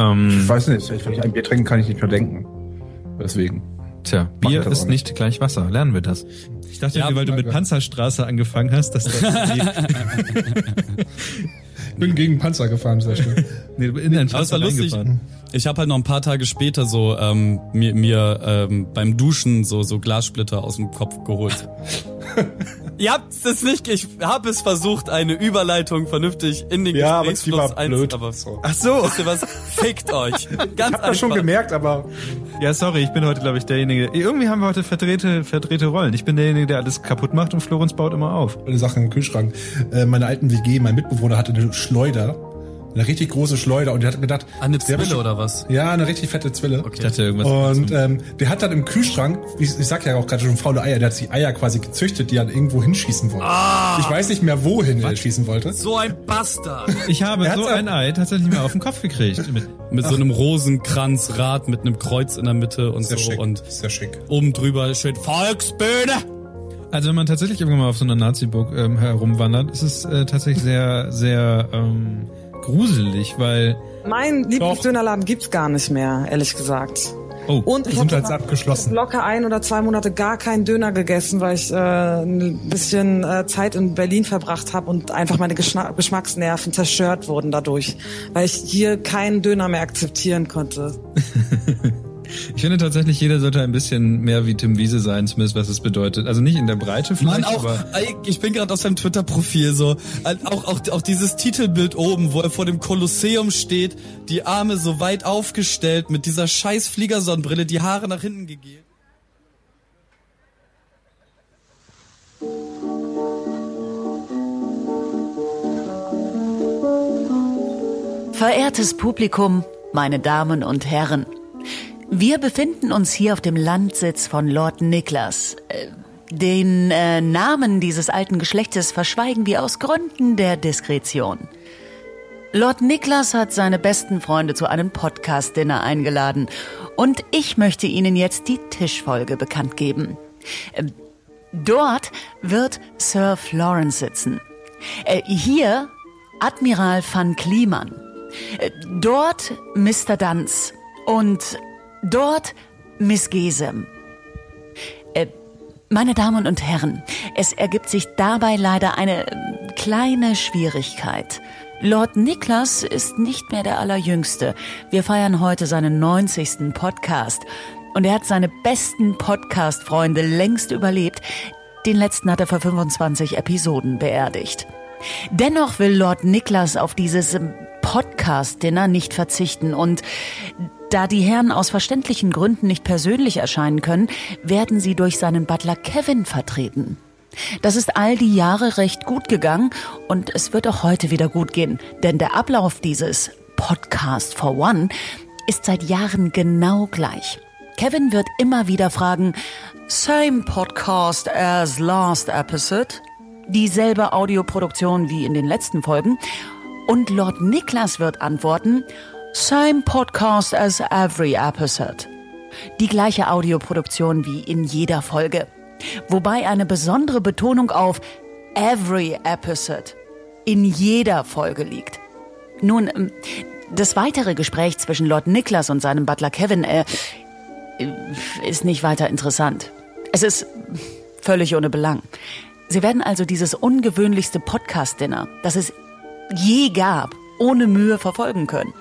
Ähm, Ich weiß nicht, wenn ich ein Bier trinke, kann ich nicht mehr denken. Deswegen. tja, Bier ist auch nicht gleich Wasser. Lernen wir das. Ich dachte, Ja, weil du mit. Panzerstraße angefangen hast, dass das Bin gegen Panzer gefahren, sehr schön. nee, du in ein Aber es war Panzer lustig. Ich habe halt noch ein paar Tage später so ähm, mir, mir ähm, beim Duschen so so Glassplitter aus dem Kopf geholt. Ihr habt es nicht, ich habe es versucht, eine Überleitung vernünftig in den Ja, aber Gesprächsfluss war einzu- blöd. Aber So. Ach so. wisst ihr was? Fickt euch. Ganz Hab das schon einfach. gemerkt, aber Ja, sorry, ich bin heute, glaube ich, derjenige. Irgendwie haben wir heute verdrehte, verdrehte Rollen. Ich bin derjenige, der alles kaputt macht und Florenz baut immer auf. eine Sache im Kühlschrank. Äh, meine alten WG, mein Mitbewohner hatte eine Schleuder. Eine richtig große Schleuder und der hat gedacht. Eine Zwille oder was? Ja, eine richtig fette Zwille. Ich dachte irgendwas. Und ähm, der hat dann im Kühlschrank, ich, ich sag ja auch gerade schon faule Eier, der hat die Eier quasi gezüchtet, die er irgendwo hinschießen wollte. ich weiß nicht mehr, wohin er schießen wollte. So ein Bastard. ich habe so ein Ei tatsächlich mal auf den Kopf gekriegt. Mit, Mit so einem Rosenkranzrad mit einem Kreuz in der Mitte und Sehr so schick. und Sehr schick. oben drüber steht Volksbühne. also wenn man tatsächlich irgendwann mal auf so einer Nazi-Burg ähm, herumwandert, ist es äh, tatsächlich sehr, sehr ähm, gruselig, weil Mein Lieblingsdönerladen gibt's gar nicht mehr, ehrlich gesagt. oh, Und ich habe abgeschlossen. locker ein oder zwei Monate gar keinen Döner gegessen, weil ich äh, ein bisschen äh, Zeit in Berlin verbracht habe und einfach meine Geschna Geschmacksnerven zerstört wurden dadurch, weil ich hier keinen Döner mehr akzeptieren konnte. ich finde tatsächlich, jeder sollte ein bisschen mehr wie Tim Wiese sein, zumindest was es bedeutet. Also nicht in der Breite vielleicht, Mann, auch, aber ich bin gerade auf seinem Twitter-Profil so, äh, auch, auch, auch dieses Titelbild oben, wo er vor dem Kolosseum steht, die Arme so weit aufgestellt, mit dieser scheiß Fliegersonnenbrille, die Haare nach hinten gegelt. Verehrtes Publikum, meine Damen und Herren, wir befinden uns hier auf dem Landsitz von Lord Niklas. Äh, Den äh, Namen dieses alten Geschlechtes verschweigen wir aus Gründen der Diskretion. Lord Niklas hat seine besten Freunde zu einem Podcast-Dinner eingeladen und ich möchte Ihnen jetzt die Tischfolge bekannt geben. Äh, Dort wird Sir Florence sitzen. Äh, Hier Admiral van Kliemann. Äh, Dort Mr. Danz. Und dort Miss Gesem. Äh, Meine Damen und Herren, es ergibt sich dabei leider eine äh, kleine Schwierigkeit. Lord Niklas ist nicht mehr der Allerjüngste. Wir feiern heute seinen 90. Podcast. Und er hat seine besten Podcast-Freunde längst überlebt. Den letzten hat er vor 25 Episoden beerdigt. Dennoch will Lord Niklas auf dieses ähm, Podcast-Dinner nicht verzichten und da die Herren aus verständlichen Gründen nicht persönlich erscheinen können, werden sie durch seinen Butler Kevin vertreten. Das ist all die Jahre recht gut gegangen und es wird auch heute wieder gut gehen, denn der Ablauf dieses Podcast for One ist seit Jahren genau gleich. Kevin wird immer wieder fragen, same podcast as last episode? Dieselbe Audioproduktion wie in den letzten Folgen. Und Lord Niklas wird antworten, same podcast as every episode. Die gleiche Audioproduktion wie in jeder Folge. Wobei eine besondere Betonung auf every episode in jeder Folge liegt. Nun, ähm, das weitere Gespräch zwischen Lord Niklas und seinem Butler Kevin äh, ist nicht weiter interessant. Es ist völlig ohne Belang. Sie werden also dieses ungewöhnlichste Podcast-Dinner, das es je gab, ohne Mühe verfolgen können.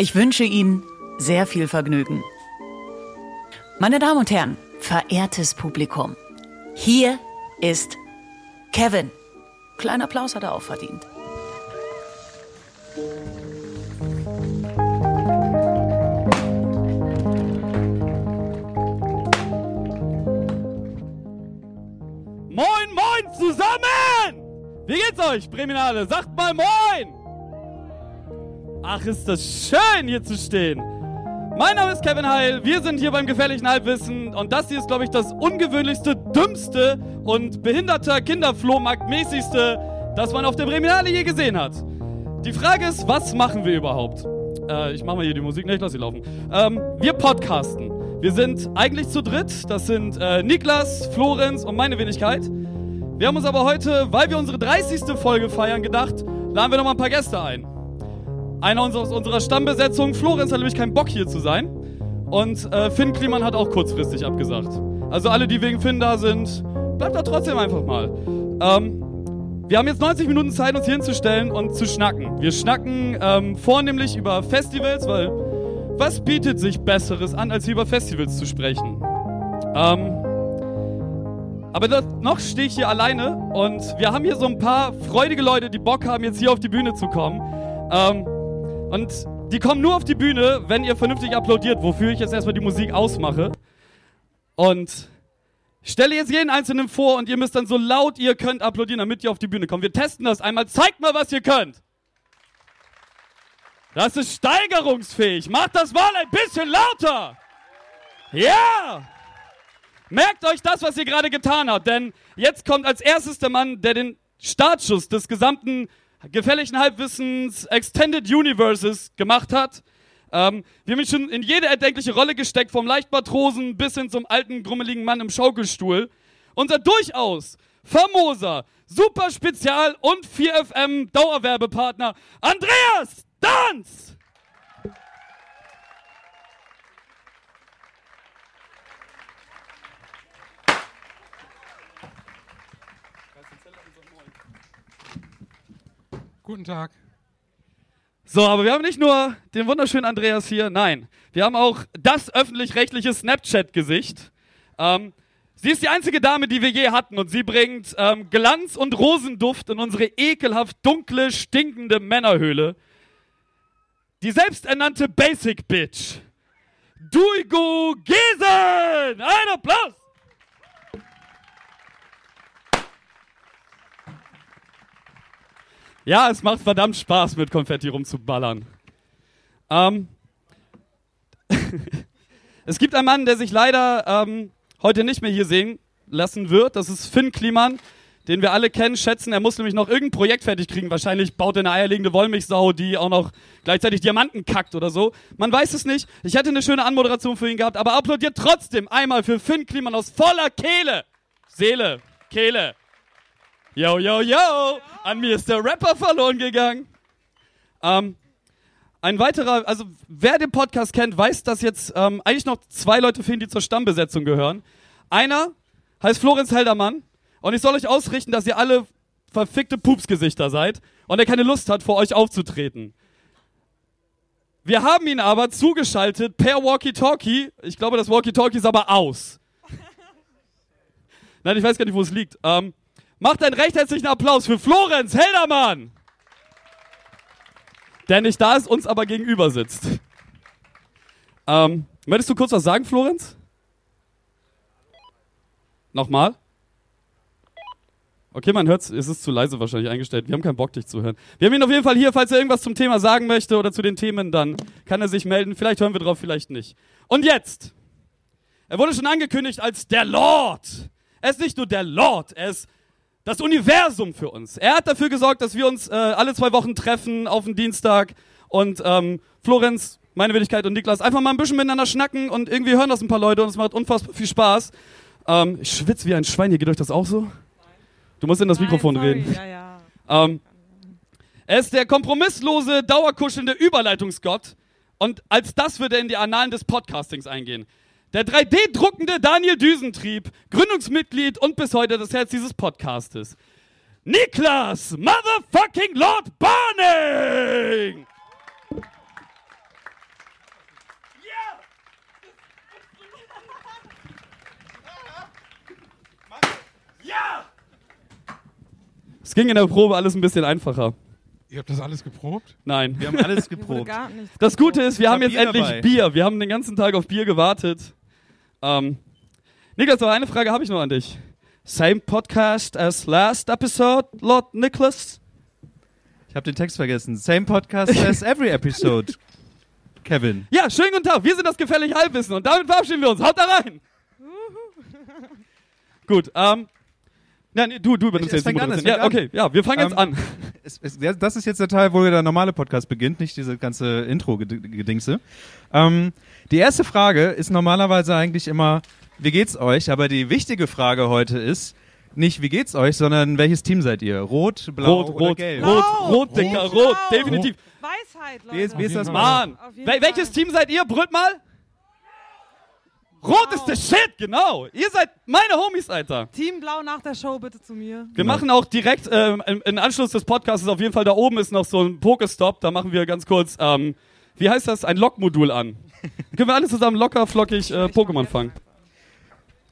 Ich wünsche Ihnen sehr viel Vergnügen. Meine Damen und Herren, verehrtes Publikum, hier ist Kevin. Kleiner Applaus hat er auch verdient. Moin, moin zusammen! Wie geht's euch, Breminale? Sagt mal moin! Ach, ist das schön, hier zu stehen. Mein Name ist Kevin Heil, wir sind hier beim gefährlichen Halbwissen und das hier ist, glaube ich, das ungewöhnlichste, dümmste und behinderter Kinderflohmarkt-mäßigste, das man auf der Breminale je gesehen hat. Die Frage ist, was machen wir überhaupt? Äh, ich mache mal hier die Musik, ne, ich lass sie laufen. Ähm, wir podcasten. Wir sind eigentlich zu dritt, das sind äh, Niklas, Florenz und meine Wenigkeit. Wir haben uns aber heute, weil wir unsere 30. Folge feiern, gedacht, laden wir noch mal ein paar Gäste ein. Einer aus unserer Stammbesetzung. Florenz hat nämlich keinen Bock hier zu sein. Und äh, Finn Kliman hat auch kurzfristig abgesagt. Also alle, die wegen Finn da sind, bleibt da trotzdem einfach mal. Ähm, wir haben jetzt 90 Minuten Zeit, uns hier hinzustellen und zu schnacken. Wir schnacken ähm, vornehmlich über Festivals, weil was bietet sich Besseres an, als hier über Festivals zu sprechen? Ähm, aber das, noch stehe ich hier alleine und wir haben hier so ein paar freudige Leute, die Bock haben, jetzt hier auf die Bühne zu kommen. Ähm, und die kommen nur auf die Bühne, wenn ihr vernünftig applaudiert, wofür ich jetzt erstmal die Musik ausmache. Und ich stelle jetzt jeden Einzelnen vor und ihr müsst dann so laut ihr könnt applaudieren, damit ihr auf die Bühne kommt. Wir testen das einmal. Zeigt mal, was ihr könnt. Das ist steigerungsfähig. Macht das mal ein bisschen lauter. Ja! Merkt euch das, was ihr gerade getan habt, denn jetzt kommt als erstes der Mann, der den Startschuss des gesamten gefährlichen Halbwissens Extended Universes gemacht hat. Ähm, wir haben ihn schon in jede erdenkliche Rolle gesteckt, vom Leichtmatrosen bis hin zum alten, grummeligen Mann im Schaukelstuhl. Unser durchaus famoser, super Spezial- und 4FM Dauerwerbepartner Andreas Danz! Guten Tag. So, aber wir haben nicht nur den wunderschönen Andreas hier, nein, wir haben auch das öffentlich-rechtliche Snapchat-Gesicht. Ähm, sie ist die einzige Dame, die wir je hatten und sie bringt ähm, Glanz und Rosenduft in unsere ekelhaft dunkle, stinkende Männerhöhle. Die selbsternannte Basic Bitch. Duigo Gesen! Ein Applaus! Ja, es macht verdammt Spaß, mit Konfetti rumzuballern. Ähm, es gibt einen Mann, der sich leider ähm, heute nicht mehr hier sehen lassen wird. Das ist Finn Kliman, den wir alle kennen, schätzen. Er muss nämlich noch irgendein Projekt fertig kriegen. Wahrscheinlich baut er eine eierlegende Wollmilchsau, die auch noch gleichzeitig Diamanten kackt oder so. Man weiß es nicht. Ich hätte eine schöne Anmoderation für ihn gehabt, aber applaudiert trotzdem einmal für Finn Kliman aus voller Kehle. Seele, Kehle. Yo, yo, yo! An mir ist der Rapper verloren gegangen. Ähm, ein weiterer, also wer den Podcast kennt, weiß, dass jetzt ähm, eigentlich noch zwei Leute fehlen, die zur Stammbesetzung gehören. Einer heißt Florenz Heldermann und ich soll euch ausrichten, dass ihr alle verfickte Pupsgesichter seid und er keine Lust hat, vor euch aufzutreten. Wir haben ihn aber zugeschaltet per Walkie-Talkie. Ich glaube, das Walkie-Talkie ist aber aus. Nein, ich weiß gar nicht, wo es liegt. Ähm, Macht einen recht herzlichen Applaus für Florenz Heldermann, der nicht da ist, uns aber gegenüber sitzt. Ähm, möchtest du kurz was sagen, Florenz? Nochmal? Okay, man hört es, es ist zu leise wahrscheinlich eingestellt. Wir haben keinen Bock, dich zu hören. Wir haben ihn auf jeden Fall hier, falls er irgendwas zum Thema sagen möchte oder zu den Themen, dann kann er sich melden. Vielleicht hören wir drauf, vielleicht nicht. Und jetzt! Er wurde schon angekündigt als der Lord. Er ist nicht nur der Lord, er ist das Universum für uns. Er hat dafür gesorgt, dass wir uns äh, alle zwei Wochen treffen auf den Dienstag und ähm, Florenz, meine Wenigkeit und Niklas einfach mal ein bisschen miteinander schnacken und irgendwie hören das ein paar Leute und es macht unfassbar viel Spaß. Ähm, ich schwitze wie ein Schwein, hier geht euch das auch so? Du musst in das Mikrofon sorry. reden. Ja, ja. Ähm, er ist der kompromisslose, dauerkuschelnde Überleitungsgott und als das wird er in die Annalen des Podcastings eingehen. Der 3D-druckende Daniel Düsentrieb, Gründungsmitglied und bis heute das Herz dieses Podcastes. Niklas Motherfucking Lord Barning! Ja! Es ging in der Probe alles ein bisschen einfacher. Ihr habt das alles geprobt? Nein. Wir haben alles geprobt. Das Gute ist, wir haben jetzt Bier endlich dabei. Bier. Wir haben den ganzen Tag auf Bier gewartet. Ähm, Niklas, aber eine Frage habe ich noch an dich. Same podcast as last episode, Lord Nicholas? Ich habe den Text vergessen. Same podcast as every episode. Kevin. Ja, schönen guten Tag. Wir sind das gefährliche Halbwissen und damit verabschieden wir uns. Haut da rein! Gut, ähm. Nein, du, du übernimmst jetzt an, Moderation. Ja, okay, ja, wir fangen jetzt Ähm, an. Es, es, das ist jetzt der Teil, wo der normale Podcast beginnt, nicht diese ganze Intro-Gedingse. Ähm, die erste Frage ist normalerweise eigentlich immer, wie geht's euch? Aber die wichtige Frage heute ist nicht, wie geht's euch, sondern welches Team seid ihr? Rot, blau Rot, oder rot, gelb? rot, rot, Dicker, rot, definitiv. Weisheit, Leute. Wie ist, wie ist das? Mann! Welches. Team seid ihr? Brüllt mal! Rot ist der Shit, genau. Ihr seid meine Homies, Alter. Team Blau nach der Show bitte zu mir. Wir machen auch direkt ähm, im, im Anschluss des Podcasts auf jeden Fall da oben ist noch so ein Pokestop. Da machen wir ganz kurz, ähm, wie heißt das, ein Lockmodul an. Können wir alle zusammen locker, flockig äh, Pokémon fangen.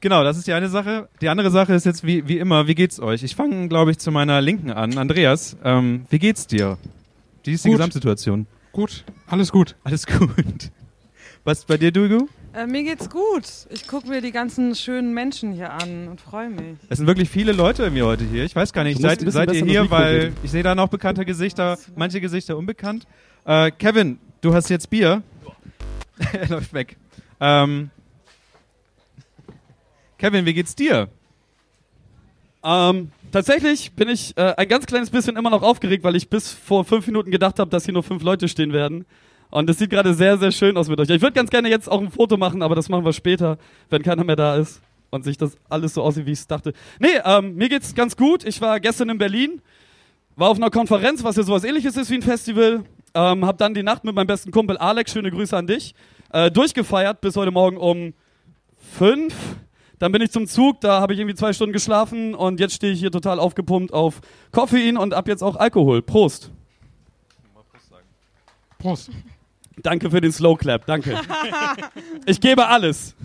Genau, das ist die eine Sache. Die andere Sache ist jetzt wie, wie immer, wie geht's euch? Ich fange, glaube ich, zu meiner Linken an. Andreas, ähm, wie geht's dir? Wie ist die Gut. Gesamtsituation? Gut, alles gut. Alles gut. Was bei dir, Dugu? Äh, mir geht's gut. Ich gucke mir die ganzen schönen Menschen hier an und freue mich. Es sind wirklich viele Leute mir heute hier. Ich weiß gar nicht, seid, seid ihr hier, weil reden. ich sehe da noch bekannte Gesichter, manche Gesichter unbekannt. Äh, Kevin, du hast jetzt Bier. er läuft weg. Ähm, Kevin, wie geht's dir? Ähm, tatsächlich bin ich äh, ein ganz kleines bisschen immer noch aufgeregt, weil ich bis vor fünf Minuten gedacht habe, dass hier nur fünf Leute stehen werden. Und es sieht gerade sehr, sehr schön aus mit euch. Ich würde ganz gerne jetzt auch ein Foto machen, aber das machen wir später, wenn keiner mehr da ist und sich das alles so aussieht, wie ich es dachte. Nee, ähm, mir geht's ganz gut. Ich war gestern in Berlin, war auf einer Konferenz, was ja sowas ähnliches ist wie ein Festival. Ähm, hab dann die Nacht mit meinem besten Kumpel Alex, schöne Grüße an dich, äh, durchgefeiert bis heute Morgen um fünf. Dann bin ich zum Zug, da habe ich irgendwie zwei Stunden geschlafen und jetzt stehe ich hier total aufgepumpt auf Koffein und ab jetzt auch Alkohol. Prost. Prost. Danke für den Slow Clap, danke. Ich gebe alles.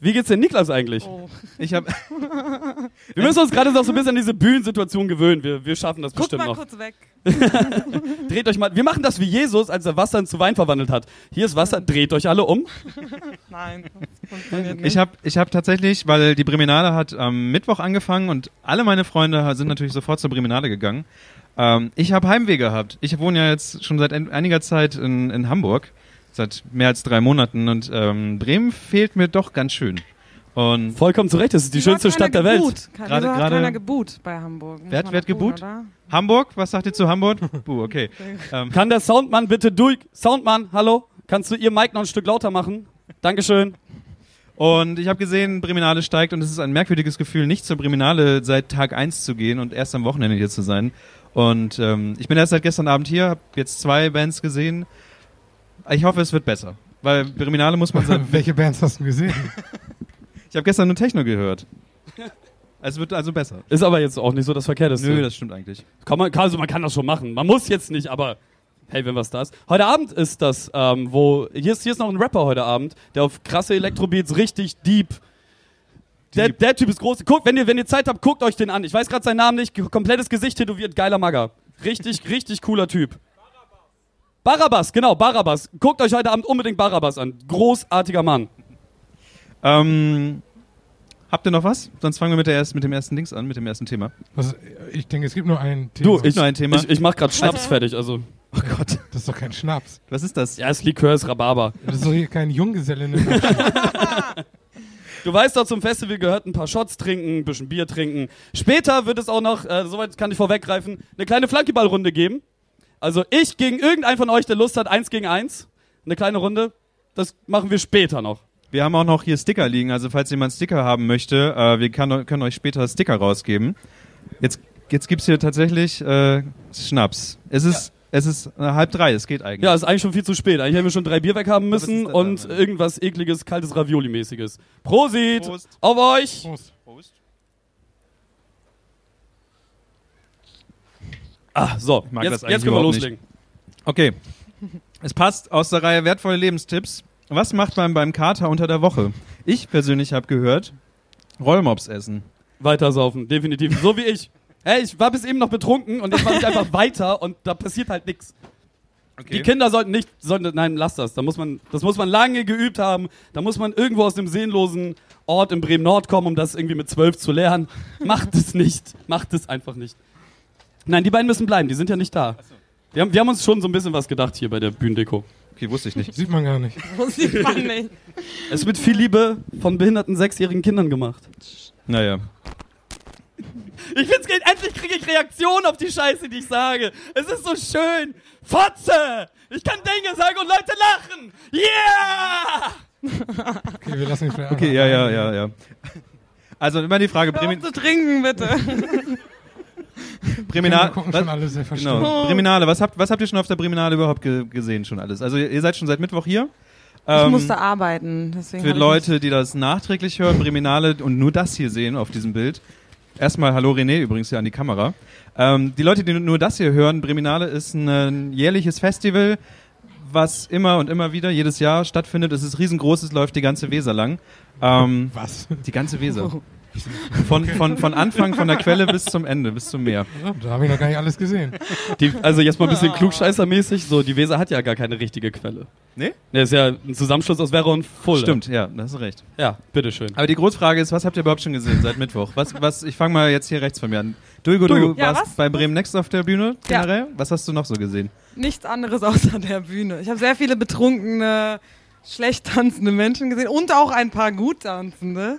Wie geht's denn Niklas eigentlich? Oh. Ich habe Wir müssen uns gerade noch so ein bisschen an diese Bühnensituation gewöhnen. Wir, wir schaffen das Guckt bestimmt mal noch. kurz weg. Dreht euch mal. Wir machen das wie Jesus, als er Wasser zu Wein verwandelt hat. Hier ist Wasser, dreht euch alle um. Nein, das funktioniert nicht. ich hab, ich hab tatsächlich, weil die Breminale hat am Mittwoch angefangen und alle meine Freunde sind natürlich sofort zur Breminale gegangen. Ähm, ich habe Heimweh gehabt. Ich wohne ja jetzt schon seit ein- einiger Zeit in, in Hamburg, seit mehr als drei Monaten und ähm, Bremen fehlt mir doch ganz schön. Und Vollkommen zu Recht, das ist die Wieso schönste Stadt der Welt. Gerade- gerade- keiner geboot bei Hamburg. Muss Wer hat- wer hat geboot? oder? Hamburg, was sagt ihr zu Hamburg? Buh, okay. Ähm, Kann der Soundmann bitte durch. Soundmann, hallo? Kannst du ihr Mic noch ein Stück lauter machen? Dankeschön. Und ich habe gesehen, Breminale steigt und es ist ein merkwürdiges Gefühl, nicht zur Breminale seit Tag 1 zu gehen und erst am Wochenende hier zu sein. Und ähm, ich bin erst seit gestern Abend hier, habe jetzt zwei Bands gesehen. Ich hoffe, es wird besser. Weil Breminale muss man sagen, Welche Bands hast du gesehen? ich habe gestern nur Techno gehört. Es wird also besser. Ist aber jetzt auch nicht so das Verkehrteste. Nö, das stimmt eigentlich. Kann man, also man kann das schon machen. Man muss jetzt nicht, aber hey, wenn was da ist. Heute Abend ist das, ähm, wo, hier ist, hier ist noch ein Rapper heute Abend, der auf krasse Elektrobeats richtig deep. Der, Deep. der Typ ist groß. Guckt, wenn ihr, wenn ihr Zeit habt, guckt euch den an. Ich weiß gerade seinen Namen nicht. Komplettes Gesicht tätowiert, geiler Magger. Richtig, richtig cooler Typ. Barabbas, genau, Barabbas. Guckt euch heute Abend unbedingt Barabbas an. Großartiger Mann. Ähm, habt ihr noch was? Sonst fangen wir mit, der erst, mit dem ersten Dings an, mit dem ersten Thema. Was, ich denke, es gibt nur ein Thema. Du, ich, nur ein Thema. ich, ich mach grad Schnaps fertig, also. Oh Gott. das ist doch kein Schnaps. Was ist das? Ja, es Likör, ist Rhabarber. Das ist doch hier kein Junggesellinnen. Du weißt doch, zum Festival gehört ein paar Shots trinken, ein bisschen Bier trinken. Später wird es auch noch, äh, soweit kann ich vorweggreifen, eine kleine Flankyballrunde geben. Also ich gegen irgendeinen von euch, der Lust hat, eins gegen eins. Eine kleine Runde. Das machen wir später noch. Wir haben auch noch hier Sticker liegen, also falls jemand Sticker haben möchte, äh, wir kann, können euch später Sticker rausgeben. Jetzt, jetzt gibt's hier tatsächlich äh, Schnaps. Es ist, es ist äh, halb drei, es geht eigentlich. Ja, ist eigentlich schon viel zu spät. Eigentlich hätten wir schon drei Bier weghaben müssen und dann? irgendwas ekliges, kaltes Ravioli-mäßiges. Prosit! Prost. Auf euch! Prost. Ah, so. mag Jetzt, das eigentlich jetzt können wir loslegen. Okay. Es passt aus der Reihe wertvolle Lebenstipps. Was macht man beim Kater unter der Woche? Ich persönlich habe gehört, Rollmops essen. Weiter saufen, definitiv. So wie ich. Hey, ich war bis eben noch betrunken und jetzt mache ich einfach weiter und da passiert halt nichts. Die Kinder sollten nicht, sollten, nein, lass das. Da muss man, das muss man lange geübt haben. Da muss man irgendwo aus dem seelenlosen Ort in Bremen-Nord kommen, um das irgendwie mit zwölf zu lernen. Macht es nicht. Macht es einfach nicht. Nein, die beiden müssen bleiben. Die sind ja nicht da. Wir haben, wir haben uns schon so ein bisschen was gedacht hier bei der Bühnendeko. Okay, wusste ich nicht. Sieht man gar nicht. Sieht man nicht. Es wird viel Liebe von behinderten sechsjährigen Kindern gemacht. Naja. Ich find's geil. Endlich kriege ich Reaktionen auf die Scheiße, die ich sage. Es ist so schön. Fotze! Ich kann Dinge sagen und Leute lachen. Yeah! Okay, wir lassen ihn vielleicht Okay, ja, ja, ja, ja. Also immer die Frage, Hör auf Bremin zu trinken, bitte. Breminale, gucken was, schon alle sehr verstimmt. genau. Breminale, was habt, was habt ihr schon auf der Breminale überhaupt ge gesehen schon alles? Also ihr seid schon seit Mittwoch hier. Ich Ähm, musste arbeiten, deswegen für ich Leute, die das nachträglich hören, Breminale und nur das hier sehen auf diesem Bild. Erstmal Hallo René, übrigens hier an die Kamera. Ähm, die Leute, die nur das hier hören, Breminale ist ein, ein jährliches Festival, was immer und immer wieder jedes Jahr stattfindet. Es ist riesengroß, es läuft die ganze Weser lang. Ähm, Was? die ganze Weser. Von, von, von Anfang, von der Quelle bis zum Ende, bis zum Meer. Da habe ich noch gar nicht alles gesehen. Die, also jetzt mal ein bisschen klugscheißermäßig, so die Weser hat ja gar keine richtige Quelle. Nee? Der ist ja ein Zusammenschluss aus Werra und Fulda. Stimmt, ja, da hast du recht. Ja, bitteschön. Aber die Großfrage ist, was habt ihr überhaupt schon gesehen seit Mittwoch? Was, was, ich fange mal jetzt hier rechts von mir an. Dulgo, du. Ja, warst was? bei Bremen Next auf der Bühne Ja. generell. Was hast du noch so gesehen? nichts anderes außer der Bühne. Ich habe sehr viele betrunkene, schlecht tanzende Menschen gesehen und auch ein paar gut tanzende.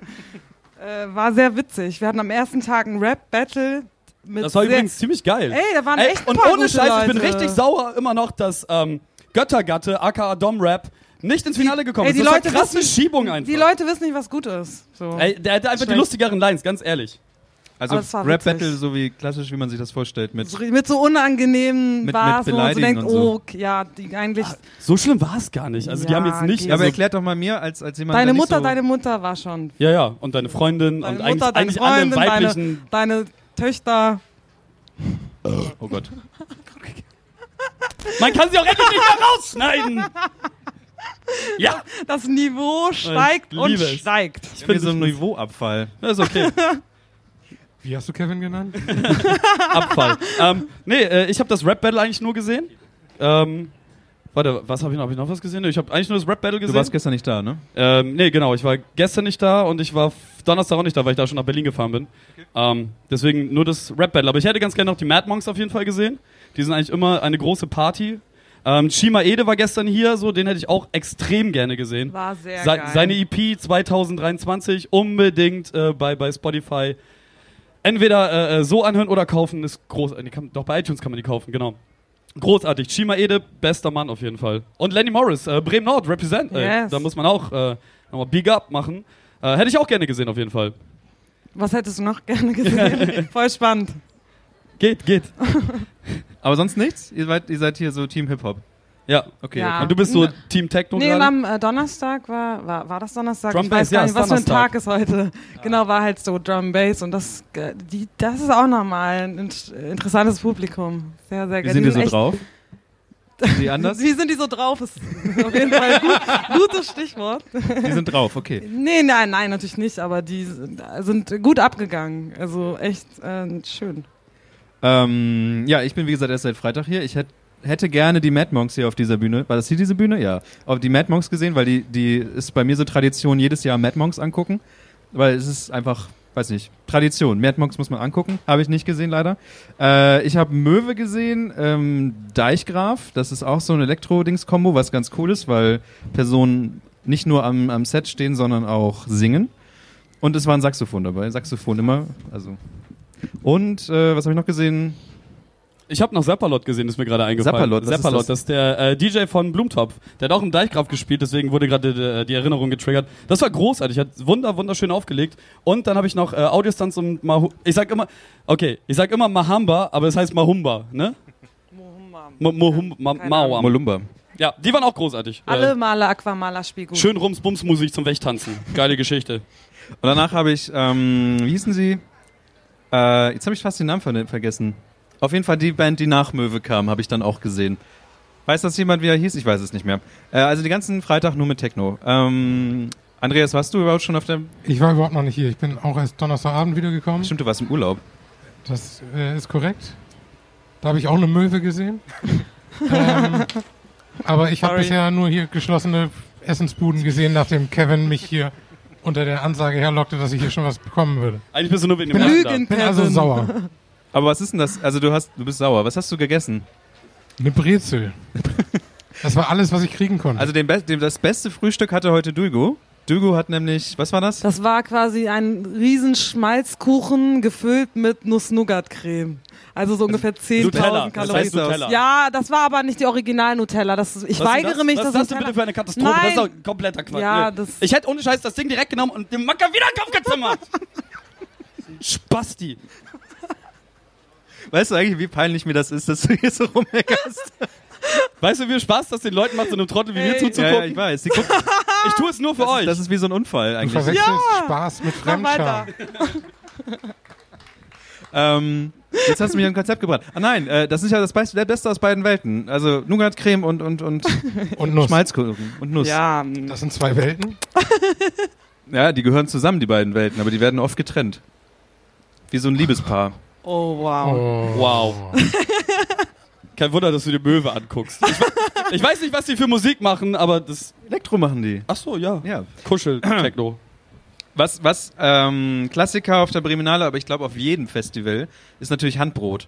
Äh, war sehr witzig. Wir hatten am ersten Tag ein Rap-Battle mit Das war übrigens ziemlich geil. Ey, da waren Ey, echt ein und ohne Scheiß, ich bin Leute. richtig sauer immer noch, dass ähm, Göttergatte, aka Dom Rap, nicht ins Finale gekommen ey, ist. die das Leute ist eine krasse wissen- Schiebung einfach. Die Leute wissen nicht, was gut ist. So. Ey, der hatte einfach die Schlecht. lustigeren Lines, ganz ehrlich. Also Rap-Battle, witzig. so wie klassisch, wie man sich das vorstellt, mit So- mit so unangenehmen Mit- Bars, mit wo man so denkt, so. oh, ja, die eigentlich. So schlimm war es gar nicht. Also die Ja, haben jetzt nicht. Ja, aber also, erklärt doch mal mir, als, als jemand, deine Mutter, so deine Mutter war schon. ja, ja. Und deine Freundin Deine und Mutter, eigentlich, deine eigentlich alle Freundin, deine, weiblichen. deine Töchter. Oh Gott. Man kann sie auch endlich nicht mehr rausschneiden. Ja, Das Niveau steigt und steigt. Ich finde so ein Niveauabfall. das ist okay. Wie hast du Kevin genannt? Abfall. ähm, nee, äh, ich habe das Rap-Battle eigentlich nur gesehen. Ähm, warte, was habe ich noch? Habe ich noch was gesehen? Ich habe eigentlich nur das Rap-Battle Du gesehen. warst gestern nicht da, ne? Ähm, nee, genau. Ich war gestern nicht da und ich war Donnerstag auch nicht da, weil ich da schon nach Berlin gefahren bin. Ähm, deswegen nur das Rap-Battle. Aber ich hätte ganz gerne noch die Mad Monks auf jeden Fall gesehen. Die sind eigentlich immer eine große Party. Ähm, Shima Ede war gestern hier, so den hätte ich auch extrem gerne gesehen. War sehr Se geil. seine EP 2023 unbedingt äh, bei, bei Spotify entweder äh, äh, so anhören oder kaufen. Ist groß. äh, kann, doch bei iTunes kann man die kaufen, genau. Großartig. Shima Ede, bester Mann auf jeden Fall. Und Lenny Morris, äh, Bremen Nord, represent. Ey. Yes. Da muss man auch äh, nochmal Big Up machen. Äh, hätte ich auch gerne gesehen auf jeden Fall. Was hättest du noch gerne gesehen? Voll spannend. Geht, geht. Aber sonst nichts? Ihr seid, ihr seid hier so Team Hip-Hop. Ja. Okay, Ja. Und du bist so Ne- Team Techno Nee, am äh, Donnerstag war, war, war das Donnerstag? Drum ich weiß Bass, ja, gar nicht, ist was für ein Donnerstag. Tag ist heute. Genau, war halt so Drum Bass und das, äh, die, das ist auch nochmal ein int- interessantes Publikum. Sehr, sehr Wie geil. sind die so echt- drauf? Sind die anders? Wie sind die so drauf? Ist auf jeden Fall ein gut, gutes Stichwort. Die sind drauf, okay. Nee, nein, nein, natürlich nicht, aber die sind, sind gut abgegangen. Also echt äh, schön. Ähm, ja, ich bin wie gesagt erst seit Freitag hier. Ich hätt, hätte gerne die Mad Monks hier auf dieser Bühne. War das hier diese Bühne? Ja. Auf die Mad Monks gesehen, weil die, die ist bei mir so Tradition, jedes Jahr Mad Monks angucken. Weil es ist einfach, weiß nicht, Tradition. Mad Monks muss man angucken. Habe ich nicht gesehen, leider. Äh, ich habe Möwe gesehen, ähm, Deichgraf. Das ist auch so ein Elektro-Dings-Kombo, was ganz cool ist, weil Personen nicht nur am, am Set stehen, sondern auch singen. Und es war ein Saxophon dabei. Saxophon immer, also und äh, was habe ich noch gesehen? Ich habe noch Zappalot gesehen, ist mir gerade eingefallen. Zappalot, was ist Zappalot, das? das ist der äh, DJ von Blumentopf. Der hat auch im Deichgraf gespielt, deswegen wurde gerade die, die Erinnerung getriggert. Das war großartig, hat wunder wunderschön aufgelegt. Und dann habe ich noch äh, Audiostunts und Mahu ich sag immer, okay, ich sag immer Mahamba, aber es heißt Mahumba, ne? Mo- Mohum, ma, Keine Mauam. Molumba. Ja, die waren auch großartig. Alle Äh, Male Aquamala Spiegel. schön Rums-Bums-Musik zum Wegtanzen. Geile Geschichte. Und danach habe ich, ähm, wie hießen sie? Äh, jetzt habe ich fast den Namen ver vergessen. Auf jeden Fall die Band, die nach Möwe kam, habe ich dann auch gesehen. Weiß das jemand, wie er hieß? Ich weiß es nicht mehr. Äh, also die ganzen Freitag nur mit Techno. Ähm, Andreas, warst du überhaupt schon auf der... Ich war überhaupt noch nicht hier. Ich bin auch erst Donnerstagabend wiedergekommen. Stimmt, du warst im Urlaub. Das äh, ist korrekt. Da habe ich auch eine Möwe gesehen. ähm, aber ich habe bisher nur hier geschlossene Essensbuden gesehen, nachdem Kevin mich hier unter der Ansage herlockte, dass ich hier schon was bekommen würde. Eigentlich bist du nur wegen dem. Lügen. bin also sauer. Aber was ist denn das? Also du hast, du bist sauer. Was hast du gegessen? Eine Brezel. Das war alles, was ich kriegen konnte. Also den Be dem, das beste Frühstück hatte heute Dulgo. Dulgo hat nämlich, was war das? Das war quasi ein riesen Schmalzkuchen gefüllt mit Nuss-Nougat-Creme. Also so ungefähr 10.000 Nutella, das Kalorien. heißt Nutella. Ja, das war aber nicht die Original-Nutella. Das, ich Was weigere das? mich, Was das ist das denn Nutella- bitte für eine Katastrophe? Das ist Nein. doch kompletter Quatsch. Ja, Nee. das- ich hätte ohne Scheiß das Ding direkt genommen und dem Macker wieder in den Kopf gezimmert. Spasti. Weißt du eigentlich, wie peinlich mir das ist, dass du hier so rummeckerst? Weißt du, wie viel Spaß das den Leuten macht, so einem Trottel wie mir zuzugucken? Ja, ja, ich weiß. Die gucken, ich tue es nur für das, euch. ist, das ist wie so ein Unfall Du eigentlich. verwechselst Ja. Spaß mit. Fremdscham. Ähm, jetzt hast du mich ein Konzept gebracht. Ah nein, äh, das ist ja das Be der Beste aus beiden Welten. Also Nougat-Creme und, und, und Und Nuss. Schmalzkuchen und Nuss. Ja, Das sind zwei Welten. Ja, die gehören zusammen, die beiden Welten, aber die werden oft getrennt. Wie so ein Liebespaar. Oh wow. Oh. Wow. Kein Wunder, dass du die Möwe anguckst. Ich, ich weiß nicht, was die für Musik machen, aber das. Elektro machen die. Ach so, ja. Ja. Kuschel, Techno. Was, was ähm, Klassiker auf der Breminale, aber ich glaube auf jedem Festival, ist natürlich Handbrot.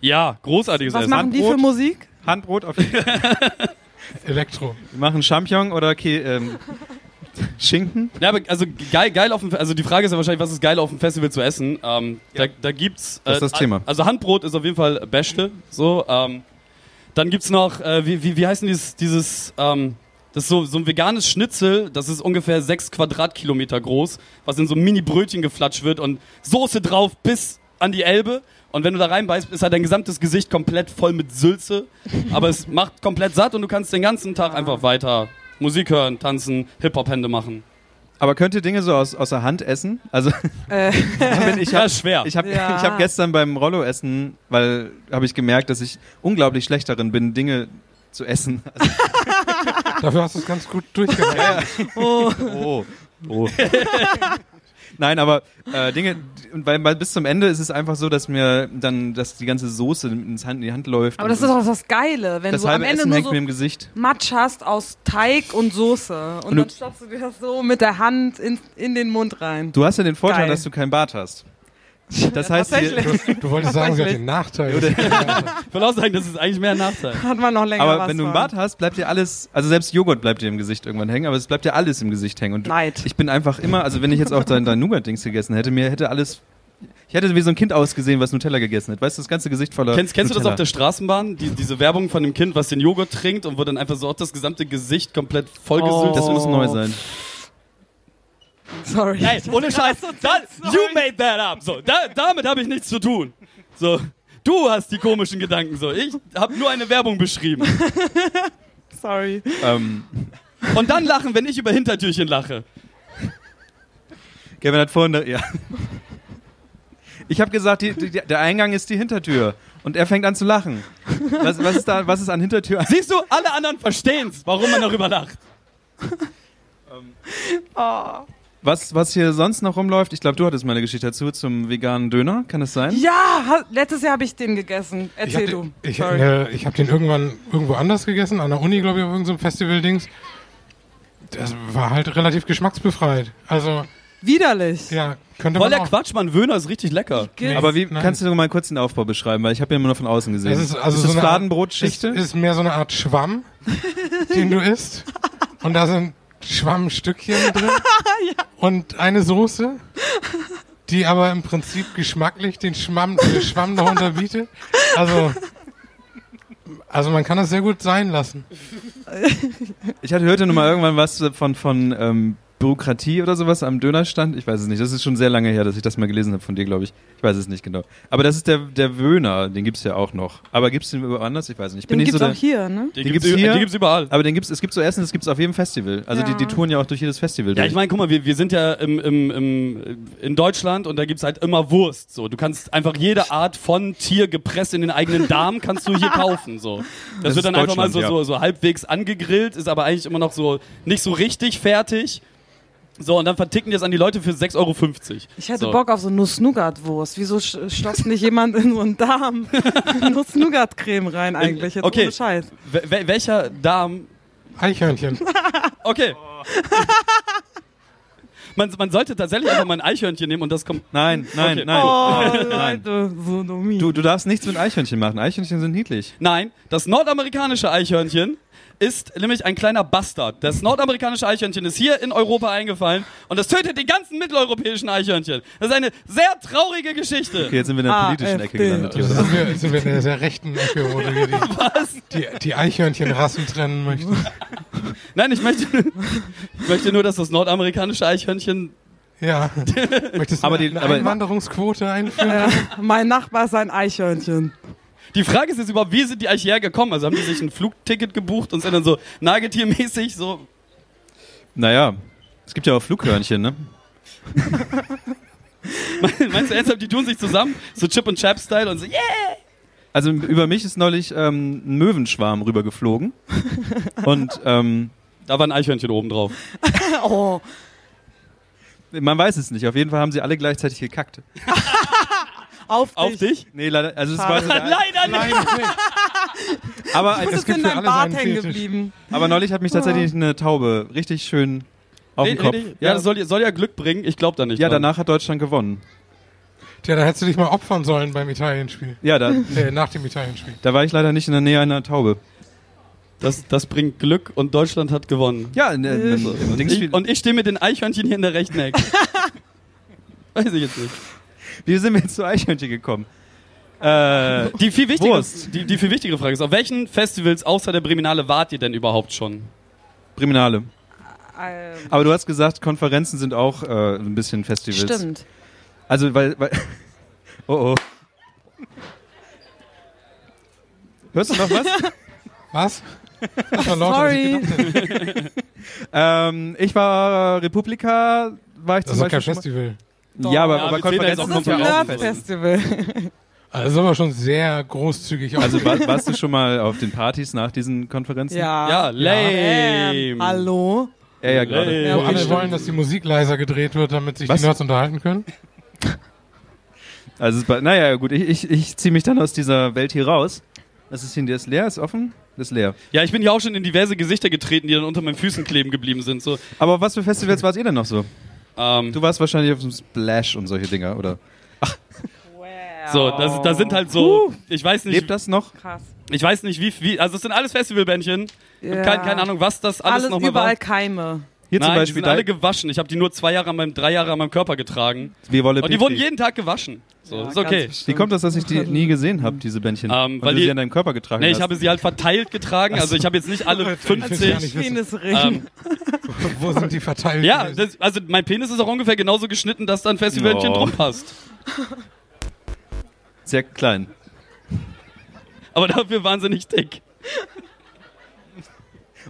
Ja, großartiges Was Essen. machen die für? Musik? Handbrot auf jeden Fall. Elektro. Wir machen Champignon oder Ke ähm, Schinken. Ja, aber also geil, geil auf dem Fe- also die Frage ist ja wahrscheinlich, was ist geil auf dem Festival zu essen? Ähm, da, da gibt's Das ist das Thema. Also Handbrot ist auf jeden Fall Beste, so. Ähm, dann gibt's noch, äh, wie, wie, wie heißt denn dieses, dieses ähm, das ist so, so ein veganes Schnitzel, das ist ungefähr sechs Quadratkilometer groß, was in so Mini-Brötchen geflatscht wird und Soße drauf bis an die Elbe. Und wenn du da reinbeißt, ist halt dein gesamtes Gesicht komplett voll mit Sülze. Aber es macht komplett satt und du kannst den ganzen Tag einfach weiter Musik hören, tanzen, Hip-Hop-Hände machen. Aber könnt ihr Dinge so aus, aus der Hand essen? Also Äh, ich Ja, habe ist schwer. ich hab, Ja. hab gestern beim Rollo-Essen, weil habe ich gemerkt, dass ich unglaublich schlecht darin bin, Dinge zu essen. Also, Dafür hast du es ganz gut durchgehalten. oh, oh. Nein, aber äh, Dinge, und weil, weil bis zum Ende ist es einfach so, dass mir dann, dass die ganze Soße ins Hand, in die Hand läuft. aber das ist doch das Geile, wenn das du am Ende Essen nur hängt so mir im Gesicht. Matsch hast aus Teig und Soße. Und, Und dann stopfst du dir das so mit der Hand in, in den Mund rein. Du hast ja den Vorteil, Geil. dass du keinen Bart hast. Das heißt, hier, Tatsächlich. Du wolltest sagen, sie hat den Nachteil. Ich will auch sagen, das ist eigentlich mehr ein Nachteil. Hat man noch länger aber was wenn du einen. Bart hast, bleibt dir alles, also selbst Joghurt bleibt dir im Gesicht irgendwann hängen, aber es bleibt dir alles im Gesicht hängen. Und Neid. ich bin einfach immer, also wenn ich jetzt auch dein, dein Nougat-Dings gegessen hätte, mir hätte alles, ich hätte wie so ein Kind ausgesehen, was Nutella gegessen hat. Weißt du, das ganze Gesicht voller Kennst, kennst du das auf der Straßenbahn? Die, diese Werbung von dem Kind, was den Joghurt trinkt und wo dann einfach so auch das gesamte Gesicht komplett vollgesülzt Oh. Das muss neu sein. Sorry. Ey, ohne Scheiß. Da, you made that up. So, da, damit habe ich nichts zu tun. So, du hast die komischen Gedanken. So, ich habe nur eine Werbung beschrieben. Sorry. Ähm, Und dann lachen, wenn ich über Hintertürchen lache. Kevin hat vorhin, ja. Ich habe gesagt, die, die, der Eingang ist die Hintertür. Und er fängt an zu lachen. Was, was, ist, da, was ist an Hintertür? Siehst du, alle anderen verstehen's, warum man darüber lacht. Was, was hier sonst noch rumläuft, ich glaube, du hattest mal eine Geschichte dazu zum veganen Döner. Kann das sein? Ja, ha, letztes Jahr habe ich den gegessen. Ich Erzähl habe du. ich, Sorry. äh, ich hab den irgendwann irgendwo anders gegessen, an der Uni, glaube ich, auf irgendeinem Festival-Dings. Das war halt relativ geschmacksbefreit. Also, Widerlich. ja, könnte Voll man der auch. Quatsch, Mann. Wöhner ist richtig lecker. Ge- Aber wie Nein. kannst du mal kurz den Aufbau beschreiben? Weil ich habe ja immer nur von außen gesehen. Es ist also ist so das eine Art- Fladenbrotschichte? Ist, ist mehr so eine Art Schwamm, den du isst. Und da sind Schwammstückchen drin. Und eine Soße, die aber im Prinzip geschmacklich den Schwamm, den Schwamm noch unterbietet. Also, also man kann das sehr gut sein lassen. Ich hatte hörte nur mal irgendwann was von, von ähm, Bürokratie oder sowas am Dönerstand. Ich weiß es nicht. Das ist schon sehr lange her, dass ich das mal gelesen habe von dir, glaube ich. Ich weiß es nicht genau. Aber das ist der, der Wöhner, den gibt's ja auch noch. Aber gibt's den woanders? Ich weiß nicht. Ich bin Den nicht gibt's so auch hier, ne? Die, Die gibt's, gibt's ü- hier? die gibt's überall. aber den gibt's, es gibt so Essen, das gibt's auf jedem Festival. Also die, Ja. die touren ja auch durch jedes Festival Ja, ich meine, guck mal, wir, wir sind ja im, im, im, in Deutschland und da gibt's halt immer Wurst. So, du kannst einfach jede Art von Tier gepresst in den eigenen Darm kannst du hier kaufen. So, das, Das wird dann einfach mal so, Deutschland, so, so halbwegs angegrillt, ist aber eigentlich immer noch so nicht so richtig fertig. So, und dann verticken die es an die Leute für 6,50 Euro. Ich hätte so. Bock auf so Nuss-Nougat-Wurst. Wieso stopft nicht jemand in so einen Darm Nuss-Nougat-Creme rein eigentlich? Jetzt Okay. ohne Scheiß. Wel- wel- welcher Darm Eichhörnchen. Okay. man, man sollte tatsächlich einfach mal ein Eichhörnchen nehmen und das kommt. Nein, nein, Okay. nein. Oh, nein. Leute, Sodomie. Du, du darfst nichts mit Eichhörnchen machen. Eichhörnchen sind niedlich. Nein, das nordamerikanische Eichhörnchen ist nämlich ein kleiner Bastard. Das nordamerikanische Eichhörnchen ist hier in Europa eingefallen und das tötet die ganzen mitteleuropäischen Eichhörnchen. Das ist eine sehr traurige Geschichte. Okay, jetzt sind wir in der Ah, politischen Ecke gelandet. Hier, sind wir, sind wir in der sehr rechten Ecke, wo du hier die, die, die Eichhörnchenrassen trennen möchtest. Nein, ich möchte, ich möchte nur, dass das nordamerikanische Eichhörnchen Ja. Möchtest du Aber die- eine aber- Einwanderungsquote einführen? Ja, mein Nachbar ist ein Eichhörnchen. Die Frage ist jetzt überhaupt, wie sind die eigentlich hergekommen? Also haben die sich ein Flugticket gebucht und sind dann so nagetiermäßig so. Naja, es gibt ja auch Flughörnchen, ne? Meinst du ernsthaft, die tun sich zusammen? So Chip und Chap-Style und so, yeah! Also über mich ist neulich ähm, ein Möwenschwarm rübergeflogen. Und ähm, Da war ein Eichhörnchen oben drauf. Oh, man weiß es nicht. Auf jeden Fall haben sie alle gleichzeitig gekackt. auf dich. Auf dich? Nee, leider, also es war so der, Leider nicht! Nein, nee. aber, Du ein, bist gibt in für alle Bart hängen Fetisch. geblieben. aber neulich hat mich tatsächlich eine Taube richtig schön auf den Nee, Kopf. nee, nee. Ja, das soll, soll ja Glück bringen. Ich glaube da nicht. ja, dran. danach hat Deutschland gewonnen. Tja, da hättest du dich mal opfern sollen beim Italienspiel. Ja, da, Äh, nach dem Italienspiel. da war ich leider nicht in der Nähe einer Taube. Das, das bringt Glück und Deutschland hat gewonnen. Ja, in, in, in, im Dingsspiel. Ich, und ich stehe mit den Eichhörnchen hier in der rechten Ecke. Weiß ich jetzt nicht. Wie sind wir jetzt zu Eichhörnchen gekommen? Äh, Die viel, wichtigere, Wurst. die, die viel wichtigere Frage ist, auf welchen Festivals außer der Breminale wart ihr denn überhaupt schon? Priminale. Ähm, Aber du hast gesagt, Konferenzen sind auch äh, ein bisschen Festivals. Stimmt. Also, weil, weil. Oh oh. Hörst du noch was? Was? War ich Sorry. hätte. ähm, ich war Republika, war ich Das zum ist kein Beispiel. schon Festival. Mal. Ja, aber, Ja, aber Konferenzen auch sind Das ist ja ein auch ein Festival. Nerd-Festival. Also das ist aber schon sehr großzügig. Also war, warst du schon mal auf den Partys nach diesen Konferenzen? Ja. Ja, lame. Ähm, hallo? Ja, ja, gerade. Ja, wo okay, alle stimmt. wollen, dass die Musik leiser gedreht wird, damit sich Was? die Nerds unterhalten können. Also, war, naja, gut, ich, ich, ich ziehe mich dann aus dieser Welt hier raus. Was ist hier? Ist leer, ist offen? Das ist leer. Ja, ich bin hier auch schon in diverse Gesichter getreten, die dann unter meinen Füßen kleben geblieben sind. So, Aber was für Festivals wart ihr denn noch so? Ähm, Du warst wahrscheinlich auf dem Splash und solche Dinger, oder? so das, das sind halt so, ich weiß nicht, Lebt das noch? Krass. ich weiß nicht wie, wie also es sind alles Festivalbändchen. Ja. Keine, keine Ahnung, was das alles, Alles nochmal überall war. Keime. Hier Nein, zum die Beispiel sind alle gewaschen. Ich habe die nur zwei Jahre an meinem, drei Jahre an meinem Körper getragen. wir wollen Und die wurden jeden Tag gewaschen. So, Ja, ist okay. Wie kommt das, dass ich die nie gesehen habe, diese Bändchen? Ähm, Und weil du die- sie an deinem Körper getragen Nee, hast? ich habe sie halt verteilt getragen. Also ich habe jetzt nicht alle gar 50. nicht wissen. Penisring. Ähm, Wo sind die verteilt? ja, das, also mein Penis ist auch ungefähr genauso geschnitten, dass da ein Festivalchen Oh. drum passt. Sehr klein. Aber dafür wahnsinnig dick.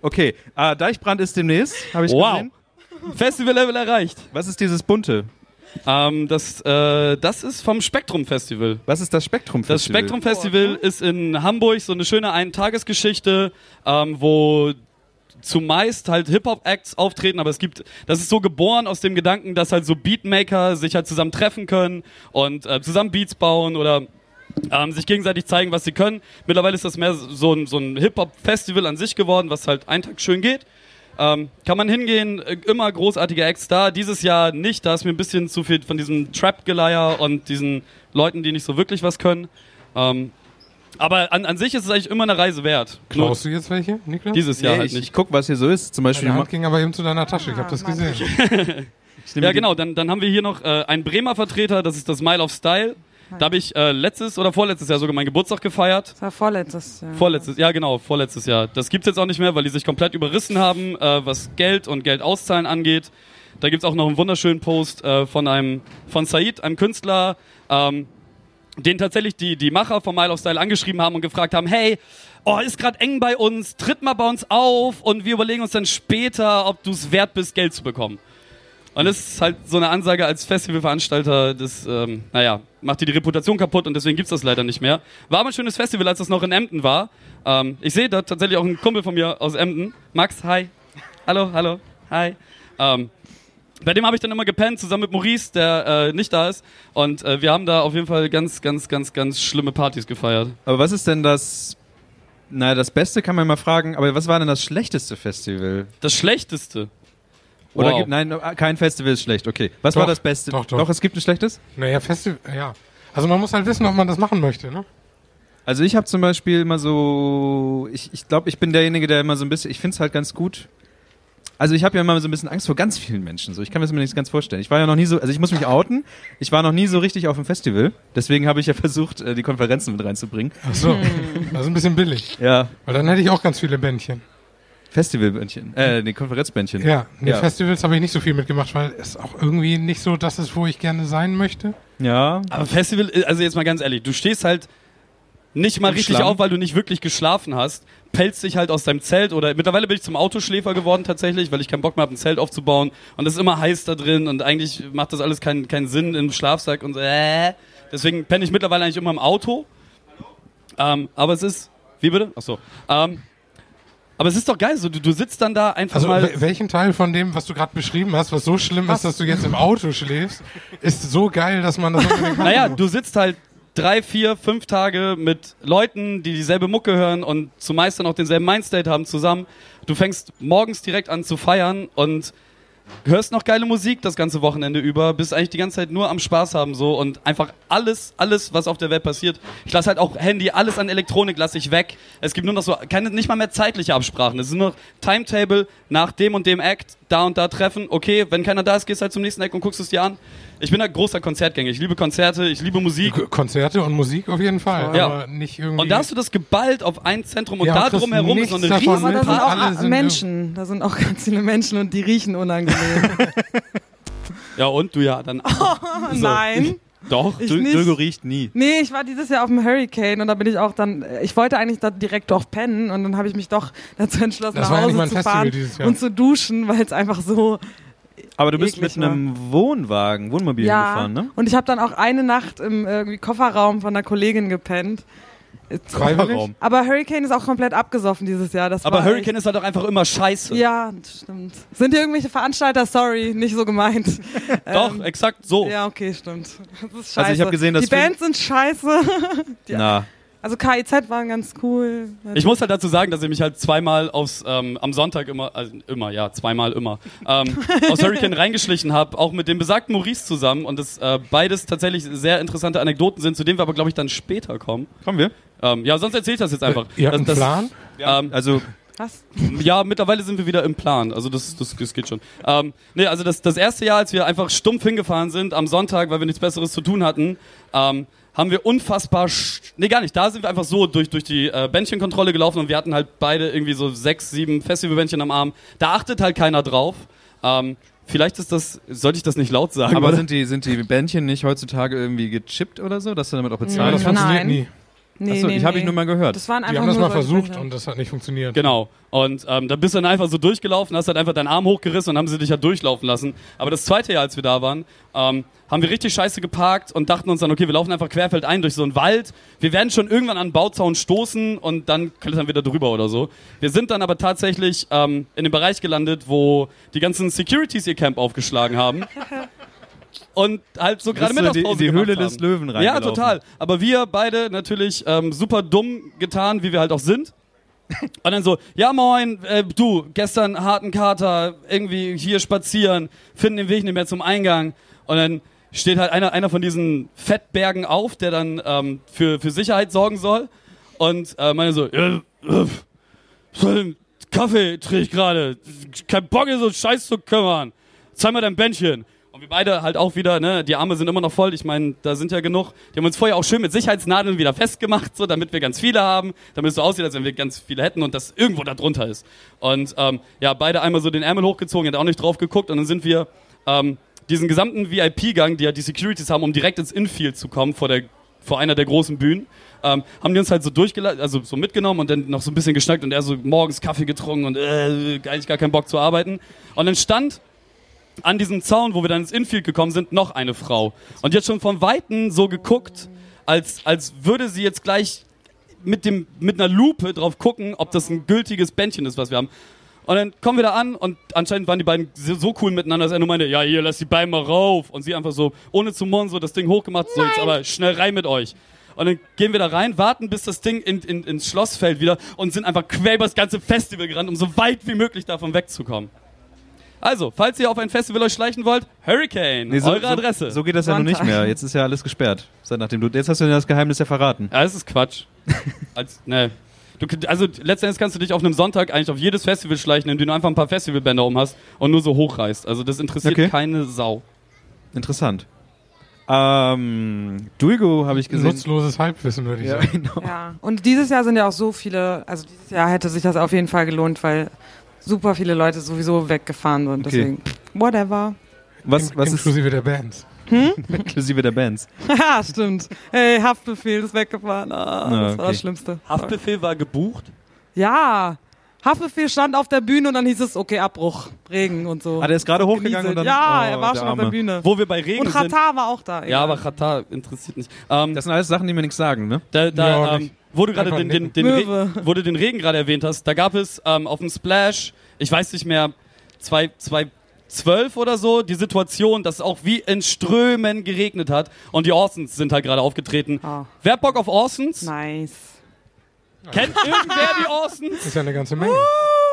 Okay, ah, Deichbrand ist demnächst, habe ich Wow. gesehen. Festival-Level erreicht. Was ist dieses bunte? Ähm, das, äh, das ist vom Spektrum Festival. Was ist das Spektrum Das Spektrum Festival ist in Hamburg so eine schöne Eintagesgeschichte, ähm, wo zumeist halt Hip-Hop-Acts auftreten, aber es gibt, das ist so geboren aus dem Gedanken, dass halt so Beatmaker sich halt zusammen treffen können und äh, zusammen Beats bauen oder ähm, sich gegenseitig zeigen, was sie können. Mittlerweile ist das mehr so ein, so ein Hip-Hop-Festival an sich geworden, was halt einen Tag schön geht. Ähm, kann man hingehen, äh, immer großartige Acts da. Dieses Jahr nicht, da ist mir ein bisschen zu viel von diesem Trap-Geleier und diesen Leuten, die nicht so wirklich was können. Ähm, aber an, an sich ist es eigentlich immer eine Reise wert. Klaust du jetzt welche, Niklas? dieses Jahr Nee, halt ich, ich nicht. guck, was hier so ist. Zum Beispiel, Deine Hand ging aber eben zu deiner Tasche, ich habe das Mann. gesehen. ich Ja, genau. Dann, dann haben wir hier noch äh, einen Bremer Vertreter, das ist das Mile of Style. Da habe ich äh, letztes oder vorletztes Jahr sogar meinen Geburtstag gefeiert. Das war vorletztes Jahr. Vorletztes, ja genau, vorletztes Jahr. Das gibt's jetzt auch nicht mehr, weil die sich komplett überrissen haben, äh, was Geld und Geld auszahlen angeht. Da gibt's auch noch einen wunderschönen Post äh, von einem von Said, einem Künstler, ähm, den tatsächlich die die Macher von Mile of Style angeschrieben haben und gefragt haben, hey, oh, ist gerade eng bei uns, tritt mal bei uns auf und wir überlegen uns dann später, ob du es wert bist, Geld zu bekommen. Und das ist halt so eine Ansage als Festivalveranstalter, das, ähm, naja, macht dir die Reputation kaputt und deswegen gibt's das leider nicht mehr. War aber ein schönes Festival, als das noch in Emden war. Ähm, ich sehe da tatsächlich auch einen Kumpel von mir aus Emden. Max, hi. Hallo, hallo, hi. Ähm, bei dem habe ich dann immer gepennt, zusammen mit Maurice, der äh, nicht da ist. Und äh, wir haben da auf jeden Fall ganz, ganz, ganz, ganz schlimme Partys gefeiert. aber was ist denn das? Naja, das Beste kann man mal fragen, aber was war denn das schlechteste Festival? Das Schlechteste. Oder Wow. gibt, nein, kein Festival ist schlecht, okay. Was war Doch, das Beste? doch, doch. Doch, es gibt ein schlechtes? Naja, Festival, ja. Also man muss halt wissen, ob man das machen möchte, ne? Also ich habe zum Beispiel immer so, ich, ich glaube, ich bin derjenige, der immer so ein bisschen, ich finde es halt ganz gut. Also ich habe ja immer so ein bisschen Angst vor ganz vielen Menschen. So, ich kann mir das mir nicht ganz vorstellen. Ich war ja noch nie so, also ich muss mich outen. Ich war noch nie so richtig auf dem Festival. Deswegen habe ich ja versucht, äh, die Konferenzen mit reinzubringen. Ach so, das ist ein bisschen billig. Ja. Weil dann hätte ich auch ganz viele Bändchen. Festivalbändchen. Äh, nee, Konferenzbändchen. Ja, nee, Ja. Festivals habe ich nicht so viel mitgemacht, weil es auch irgendwie nicht so das ist, wo ich gerne sein möchte. Ja. Aber Festival, also jetzt mal ganz ehrlich, du stehst halt nicht mal Im richtig Schlamm. auf, weil du nicht wirklich geschlafen hast, pelzt dich halt aus deinem Zelt oder mittlerweile bin ich zum Autoschläfer geworden tatsächlich, weil ich keinen Bock mehr habe, ein Zelt aufzubauen und es ist immer heiß da drin und eigentlich macht das alles keinen keinen Sinn im Schlafsack und so, äh. Deswegen penne ich mittlerweile eigentlich immer im Auto. Ähm, aber es ist, wie bitte? Ach so. Ähm, aber es ist doch geil, so du, du sitzt dann da einfach Also mal. wel- welchen Teil von dem, was du gerade beschrieben hast, was so schlimm ist, dass du jetzt im Auto schläfst, ist so geil, dass man das unbedingt Naja, muss? du sitzt halt drei, vier, fünf Tage mit Leuten, die dieselbe Mucke hören und zumeist dann auch denselben Mindstate haben zusammen. Du fängst morgens direkt an zu feiern und hörst noch geile Musik das ganze Wochenende über, bist eigentlich die ganze Zeit nur am Spaß haben so und einfach alles, alles, was auf der Welt passiert. Ich lasse halt auch Handy, alles an Elektronik lasse ich weg. Es gibt nur noch so, keine, nicht mal mehr zeitliche Absprachen. Es ist nur Timetable nach dem und dem Act, da und da treffen. Okay, wenn keiner da ist, gehst halt zum nächsten Act und guckst es dir an. Ich bin ein großer Konzertgänger. Ich liebe Konzerte, ich liebe Musik. Konzerte und Musik auf jeden Fall, Ja. aber nicht irgendwie. Und da hast du das geballt auf ein Zentrum und Ja, da kriegst drumherum ist so eine riesen Aber da sind auch sind Menschen. Da sind auch ganz viele Menschen und die riechen unangenehm. Ja, und du ja dann. Oh, Nein. Doch. Dögo riecht nie. Nee, ich war dieses Jahr auf dem Hurricane und da bin ich auch dann, ich wollte eigentlich da direkt auch pennen und dann habe ich mich doch dazu entschlossen, Das nach ja Hause zu Festival fahren und zu duschen, weil es einfach so, Aber du bist mit einem Wohnwagen, Wohnmobil ja. gefahren, ne? Und ich habe dann auch eine Nacht im irgendwie Kofferraum von einer Kollegin gepennt. Freiwillig? Aber Hurricane ist auch komplett abgesoffen dieses Jahr. Das Aber war Hurricane ist halt auch einfach immer scheiße. Ja, das stimmt. Sind hier irgendwelche Veranstalter? Sorry, nicht so gemeint. Doch, Ähm, exakt so. Ja, okay, stimmt. Das ist scheiße. Also ich gesehen, dass Die Bands sind scheiße. Na. Also KIZ waren ganz cool. Ich muss halt dazu sagen, dass ich mich halt zweimal aufs, ähm, am Sonntag immer, also immer, ja, zweimal immer, ähm, aus Hurricane reingeschlichen habe, auch mit dem besagten Maurice zusammen und das äh, beides tatsächlich sehr interessante Anekdoten sind, zu denen wir aber, glaube ich, dann später kommen. Kommen wir? Ähm, ja, sonst erzähle ich das jetzt einfach. Ihr habt das, einen das, Plan? Ähm, Also, Was? Ja, mittlerweile sind wir wieder im Plan. Also das, das, das geht schon. Ähm, nee, also das, das erste Jahr, als wir einfach stumpf hingefahren sind am Sonntag, weil wir nichts Besseres zu tun hatten, ähm, haben wir unfassbar, sch- nee gar nicht, da sind wir einfach so durch, durch die äh, Bändchenkontrolle gelaufen und wir hatten halt beide irgendwie so sechs, sieben Festivalbändchen am Arm. Da achtet halt keiner drauf. Ähm, vielleicht ist das, sollte ich das nicht laut sagen? aber oder? sind die, sind die Bändchen nicht heutzutage irgendwie gechippt oder so, dass du damit auch Ja, bezahlen das funktioniert Nein. nie. Nee, Achso, nee, ich habe nee. ich nur mal gehört. Das waren einfach Die haben das mal versucht und das hat nicht funktioniert. Genau. Und ähm, da bist du dann einfach so durchgelaufen, hast halt einfach deinen Arm hochgerissen und haben sie dich halt durchlaufen lassen. Aber das zweite Jahr, als wir da waren, ähm, haben wir richtig scheiße geparkt und dachten uns dann, okay, wir laufen einfach querfeld ein durch so einen Wald. Wir werden schon irgendwann an einen Bauzaun stoßen und dann klettern wir da drüber oder so. Wir sind dann aber tatsächlich ähm, in dem Bereich gelandet, wo die ganzen Securities ihr Camp aufgeschlagen haben. Und halt so gerade Mittagspause die, die Höhle des Löwen Ja, reingelaufen. total. Aber wir beide natürlich ähm, super dumm getan, wie wir halt auch sind. Und dann so, ja moin, äh, du, gestern harten Kater, irgendwie hier spazieren, finden den Weg nicht mehr zum Eingang. Und dann steht halt einer, einer von diesen Fettbergen auf, der dann ähm, für, für Sicherheit sorgen soll. Und äh, meine so, ja, äh, so einen Kaffee trinke ich gerade, kein Bock, hier so Scheiß zu kümmern. Zeig mal dein Bändchen. Und wir beide halt auch wieder, ne, die Arme sind immer noch voll. Ich meine, da sind ja genug. Die haben uns vorher auch schön mit Sicherheitsnadeln wieder festgemacht, so, damit wir ganz viele haben, damit es so aussieht, als wenn wir ganz viele hätten und das irgendwo da drunter ist. Und ähm, ja, beide einmal so den Ärmel hochgezogen, hat auch nicht drauf geguckt und dann sind wir ähm, diesen gesamten VIP-Gang, die ja die Securities haben, um direkt ins Infield zu kommen vor der vor einer der großen Bühnen, ähm, haben die uns halt so durchgeleitet, also so mitgenommen und dann noch so ein bisschen geschnackt und er so morgens Kaffee getrunken und äh, eigentlich gar keinen Bock zu arbeiten. Und dann stand an diesem Zaun, wo wir dann ins Infield gekommen sind, noch eine Frau. Und hat schon von Weitem so geguckt, als, als würde sie jetzt gleich mit, dem, mit einer Lupe drauf gucken, ob das ein gültiges Bändchen ist, was wir haben. Und dann kommen wir da an und anscheinend waren die beiden so cool miteinander, dass er nur meinte, ja, hier, lass die beiden mal rauf. Und sie einfach so, ohne zu murren, so das Ding hochgemacht, so jetzt aber schnell rein mit euch. Und dann gehen wir da rein, warten, bis das Ding in, in, ins Schloss fällt wieder und sind einfach quer über das ganze Festival gerannt, um so weit wie möglich davon wegzukommen. Also, falls ihr auf ein Festival euch schleichen wollt, Hurricane, Nee, so, eure Adresse. So, so geht das ja noch nicht Sonntag. mehr. Jetzt ist ja alles gesperrt. Seit nachdem du, jetzt hast du dir das Geheimnis ja verraten. Ja, das ist Quatsch. Als, ne. Du, also letztendlich kannst du dich auf einem Sonntag eigentlich auf jedes Festival schleichen, indem du einfach ein paar Festivalbänder um hast und nur so hochreißt. Also das interessiert Okay. keine Sau. Interessant. Ähm, Dulgo habe ich gesehen. Nutzloses Halbwissen, würde ich Ja, sagen. genau. Ja, und dieses Jahr sind ja auch so viele, also dieses Jahr hätte sich das auf jeden Fall gelohnt, weil super viele Leute sowieso weggefahren sind. Okay. Deswegen, whatever. Was, was ist Inklusive der Bands. inklusive der Bands? Haha, stimmt. Hey, Haftbefehl ist weggefahren. Ah, Ah, das war okay. das Schlimmste. Haftbefehl war gebucht. Ja. Haftbefehl stand auf der Bühne und dann hieß es, okay, Abbruch, Regen und so. Ah, der ist gerade hochgegangen und dann. ja, oh, er war schon auf der Arme. Bühne. Wo wir bei Regen Und sind. Katar war auch da. Ja, egal. aber Katar interessiert nicht. Ähm, Das sind alles Sachen, die mir nichts sagen, ne? da, da, Ja, ähm, nicht. Wo du gerade den, den, den. Re wo du den Regen gerade erwähnt hast, da gab es ähm, auf dem Splash, ich weiß nicht mehr, zwei, zwei, zwölf oder so, die Situation, dass es auch wie in Strömen geregnet hat und die Orsons sind halt gerade aufgetreten. Ah. Wer hat Bock auf Orsons? Nice. Kennt irgendwer die Orsons? Das ist ja eine ganze Menge.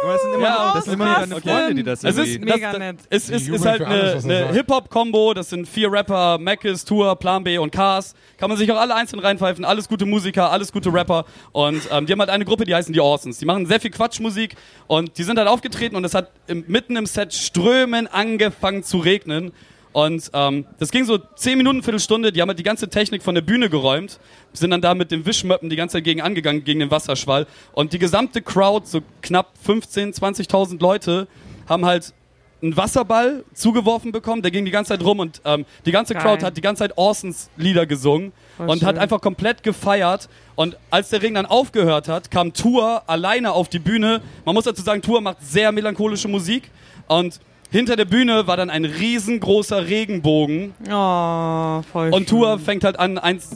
Aber das sind immer, Ja, das sind immer deine? Freunde, die das Es irgendwie. ist, Mega das, nett. Es ist, ist halt eine, eine. Hip-Hop-Kombo, das sind vier Rapper, Mackes, Tour, Plan B und Cars. Kann man sich auch alle einzeln reinpfeifen, alles gute Musiker, alles gute Rapper. Und ähm, die haben halt eine Gruppe, die heißen die Orsons. Die machen sehr viel Quatschmusik und die sind halt aufgetreten und es hat im, mitten im Set Strömen angefangen zu regnen. Und ähm, das ging so 10 Minuten, Viertelstunde, die haben halt die ganze Technik von der Bühne geräumt, sind dann da mit den Wischmöppen die ganze Zeit gegen angegangen, gegen den Wasserschwall. Und die gesamte Crowd, so knapp 15.000, 20.000 Leute, haben halt einen Wasserball zugeworfen bekommen, der ging die ganze Zeit rum und ähm, die ganze Geil. Crowd hat die ganze Zeit Orsons Lieder gesungen Voll und hat schön. einfach komplett gefeiert. Und als der Regen dann aufgehört hat, kam Tour alleine auf die Bühne. Man muss dazu sagen, Tour macht sehr melancholische Musik und hinter der Bühne war dann ein riesengroßer Regenbogen Oh, voll und schön. Tour fängt halt an, eins,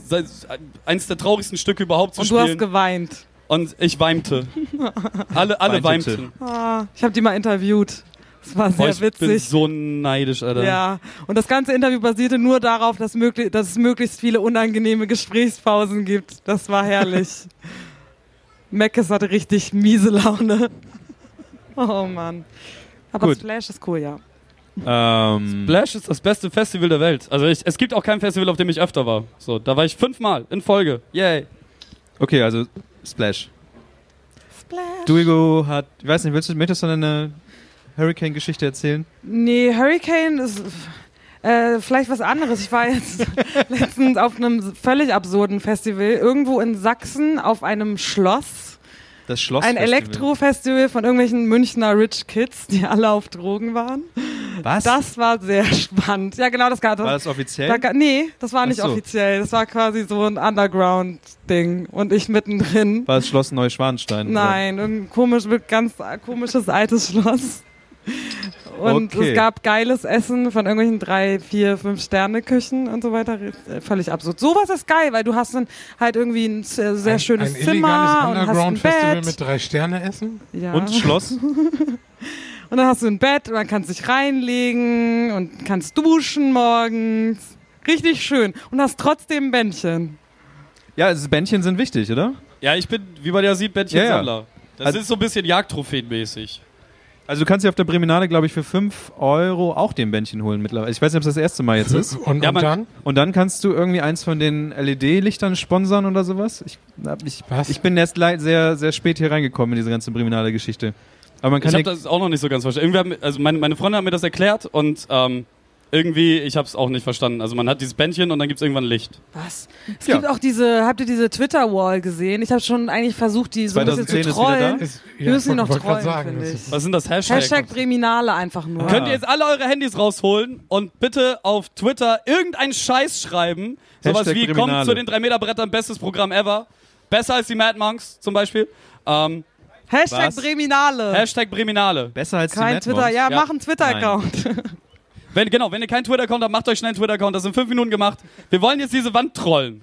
eins der traurigsten Stücke überhaupt zu Und du hast spielen. geweint. Und ich weimte. Alle, alle Weintete. weimten. Ah, ich habe die mal interviewt. Das war Boah, sehr ich bin witzig. so neidisch, Alter. Ja, und das ganze Interview basierte nur darauf, dass, möglich, dass es möglichst viele unangenehme Gesprächspausen gibt. Das war herrlich. Meckes hatte richtig miese Laune. Oh Mann. Aber Gut. Splash ist cool, ja. Ähm, Splash ist das beste Festival der Welt. Also ich, es gibt auch kein Festival, auf dem ich öfter war. So, da war ich fünfmal in Folge. Yay. okay, also Splash. Splash. Duigo hat, ich weiß nicht, willst du, möchtest du eine Hurricane-Geschichte erzählen? Nee, Hurricane ist äh, vielleicht was anderes. Ich war jetzt letztens auf einem völlig absurden Festival irgendwo in Sachsen auf einem Schloss. Das Schloss. Ein Elektrofestival von irgendwelchen Münchner Rich Kids, die alle auf Drogen waren. Was? Das war sehr spannend. Ja, genau, das gab war das offiziell? Da, nee, das war nicht so. offiziell. Das war quasi so ein Underground-Ding. Und ich mittendrin. war das Schloss Neuschwanstein? oder? Nein, ein komisch, ganz komisches altes Schloss. Und Okay. es gab geiles Essen von irgendwelchen drei, vier, fünf Sterne Küchen und so weiter. Äh, Völlig absurd. Sowas ist geil, weil du hast dann halt irgendwie ein sehr, sehr ein, schönes ein Zimmer und hast ein Underground-Festival Bett. mit drei Sterne essen. ja. Und Schloss? Und dann hast du ein Bett und dann kannst du dich reinlegen und kannst duschen morgens. Richtig schön. Und hast trotzdem ein Bändchen. ja, also Bändchen sind wichtig, oder? Ja, ich bin, wie man ja sieht, Bändchen-Sammler. Ja, ja. Das Also- ist so ein bisschen Jagdtrophäenmäßig. Also du kannst dir auf der Breminale, glaube ich, für 5 Euro auch den Bändchen holen mittlerweile. Ich weiß nicht, ob das das erste Mal jetzt ist. Und, Ja, und man- dann? Und dann kannst du irgendwie eins von den LED-Lichtern sponsern oder sowas. Ich, ich, Was? ich bin erst sehr, sehr spät hier reingekommen in diese ganze Breminale-Geschichte. Aber man Ich kann habe dir, das auch noch nicht so ganz verstanden. Irgendwie mir- also meine, meine Freundin hat mir das erklärt und ähm, irgendwie, ich habe es auch nicht verstanden. Also man hat dieses Bändchen und dann gibt es irgendwann Licht. Was? Es Ja. gibt auch diese, habt ihr diese Twitter-Wall gesehen? Ich habe schon eigentlich versucht, die so ein bisschen 2010 zu trollen. Ist, Wir müssen die noch trollen, sagen, Was sind das Hashtag? Hashtag Breminale einfach nur. Könnt ihr jetzt alle eure Handys rausholen und bitte auf Twitter irgendeinen Scheiß schreiben? Sowas wie, kommt Breminale. zu den 3-Meter-Brettern, bestes Programm ever. Besser als die Mad Monks zum Beispiel. Ähm, Hashtag Was? Breminale. Hashtag Breminale. besser als die Kein Mad Twitter, Monks. ja, Ja. mach einen Twitter-Account. Wenn, genau, wenn ihr keinen Twitter-Account habt, macht euch schnell einen Twitter-Account. Das sind fünf Minuten gemacht. Wir wollen jetzt diese Wand trollen.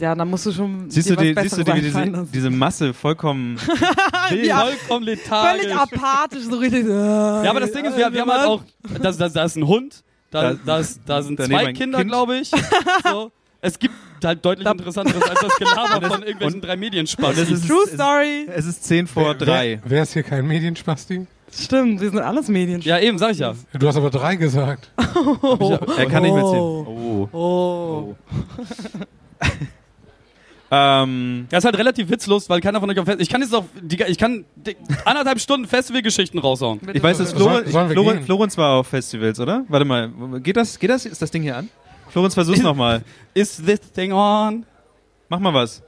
Ja, dann musst du schon. Siehst dir du, die, was siehst du die, diese, diese Masse vollkommen wild? Ja. Vollkommen lethargisch. Völlig apathisch, so richtig. äh, Ja, aber das Ding ist, wir, wir haben halt auch, da, da, da ist ein Hund, da, Da- ist, da sind zwei Kinder, Kind. glaube ich. So. Es gibt halt deutlich Interessanteres als das Gelaber von irgendwelchen drei Und es Medienspaß. ist, True es, Story. es ist 10 vor 3. Wer, wer ist hier kein Medienspasti? Stimmt, wir sind alles Medien. Ja, eben, sag ich ja. Du hast aber drei gesagt. Er kann nicht mehr zählen. Oh. Oh. Ähm, Das ist halt relativ witzlos, weil keiner von euch auf Fest Ich kann jetzt auch, die, ich kann die, anderthalb Stunden Festivalgeschichten raushauen. ich weiß, dass Soll- Florenz, sollen wir Florenz, gehen? Florenz war auf Festivals, oder? Warte mal, geht das, geht das? Ist das Ding hier an? Florenz, versuch's nochmal. Is this thing on? Mach mal was.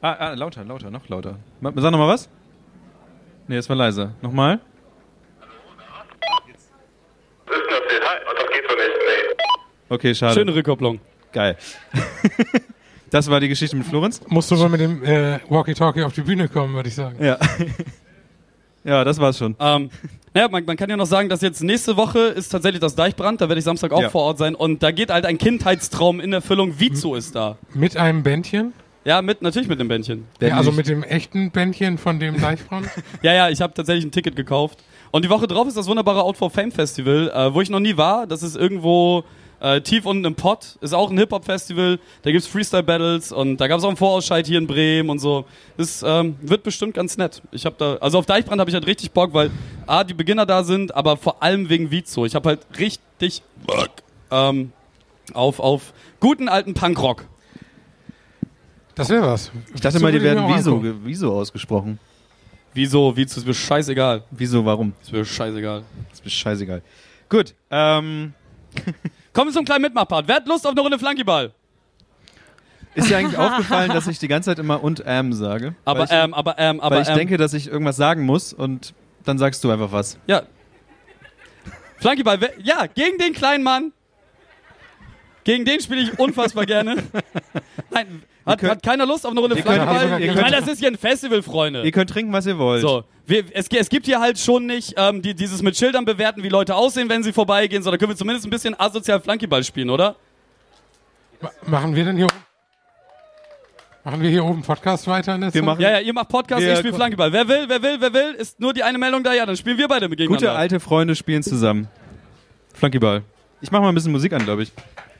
Ah, ah, lauter, lauter, noch lauter. Sag nochmal was. Nee, es war leiser. Nochmal? Okay, schade. Schöne Rückkopplung. Geil. das war die Geschichte mit Florenz? Musst du mal mit dem äh, Walkie-Talkie auf die Bühne kommen, würde ich sagen. Ja. ja, das war's schon. Ähm, naja, man, man kann ja noch sagen, dass jetzt nächste Woche ist tatsächlich das Deichbrand, da werde ich Samstag auch Ja. vor Ort sein und da geht halt ein Kindheitstraum in Erfüllung. Vizo ist da. Mit einem Bändchen? Ja, mit, natürlich mit dem Bändchen. Ja, also mit dem echten Bändchen von dem Deichbrand? Ja, ja, ich habe tatsächlich ein Ticket gekauft. Und die Woche drauf ist das wunderbare Out for Fame Festival, äh, wo ich noch nie war. Das ist irgendwo äh, tief unten im Pott. Ist auch ein Hip-Hop-Festival. Da gibt's Freestyle-Battles und da gab's auch einen Vorausscheid hier in Bremen und so. Das ähm, wird bestimmt ganz nett. Ich habe da, also auf Deichbrand habe ich halt richtig Bock, weil A, die Beginner da sind, aber vor allem wegen Vizo. Ich habe halt richtig Bock ähm, auf, auf guten alten Punkrock. Das wäre was. Ich dachte mal, die werden Wieso, Wieso ausgesprochen. Wieso, Vizo, ist mir scheißegal. Wieso, warum? Ist mir scheißegal. Ist mir scheißegal. Gut, ähm, Kommen wir zum kleinen Mitmachpart. Wer hat Lust auf eine Runde Flankyball? ist dir eigentlich aufgefallen, dass ich die ganze Zeit immer und ähm sage? Aber ich, ähm, aber ähm, aber weil ich ähm, denke, dass ich irgendwas sagen muss und dann sagst du einfach was. Ja. Flankyball, wer- ja, gegen den kleinen Mann. Gegen den spiele ich unfassbar gerne. Nein, hat, könnt- hat keiner Lust auf eine Runde Ich könnt- meine, das ist hier ein Festival, Freunde. Ihr könnt trinken, was ihr wollt. So, wir, es, es gibt hier halt schon nicht ähm, die, dieses mit Schildern bewerten, wie Leute aussehen, wenn sie vorbeigehen, sondern können wir zumindest ein bisschen asozial Flankyball spielen, oder? Ma- Machen wir denn hier oben? Machen wir hier oben Podcast weiter in der Wir Zeit? machen- Ja, ja, ihr macht Podcast, Wir- ich spiele Flankyball. Wer will, wer will, wer will, ist nur die eine Meldung da, ja, dann spielen wir beide gegeneinander. Gute alte Freunde spielen zusammen. Flankyball. Ich mach mal ein bisschen Musik an, glaube ich.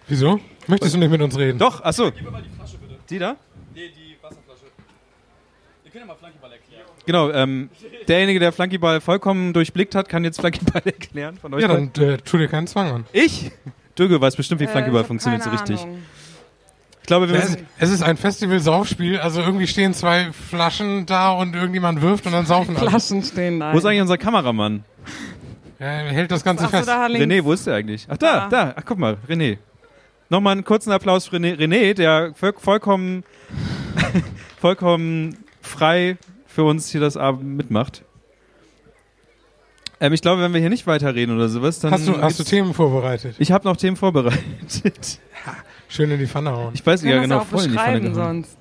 Wieso? Möchtest du nicht mit uns reden? Doch, achso. Die da? Nee, die Wasserflasche. Ihr könnt ja mal Flankyball erklären. Genau, ähm, derjenige, der Flankyball vollkommen durchblickt hat, kann jetzt Flankyball erklären von euch. Ja, dann äh, tu dir keinen Zwang an. Ich? Dürge weiß bestimmt, wie Äh, Flankyball funktioniert so richtig. Ahnung. Ich glaube, wir Es, es ist ein Festival-Saufspiel, also irgendwie stehen zwei Flaschen da und irgendjemand wirft und dann saufen alle. Flaschen stehen da. Wo ist eigentlich unser Kameramann? Er hält das Ganze Ach fest. da. René, wo ist der eigentlich? Ach, da, Da. da. Ach, guck mal, René. Nochmal einen kurzen Applaus für René, René der voll, vollkommen, vollkommen frei für uns hier das Abend mitmacht. Ähm, ich glaube, wenn wir hier nicht weiterreden oder sowas, dann. Hast du, hast du Themen vorbereitet? Ich habe noch Themen vorbereitet. Schön in die Pfanne hauen. Ich weiß ja genau auch voll in die Pfanne gehauen. sonst.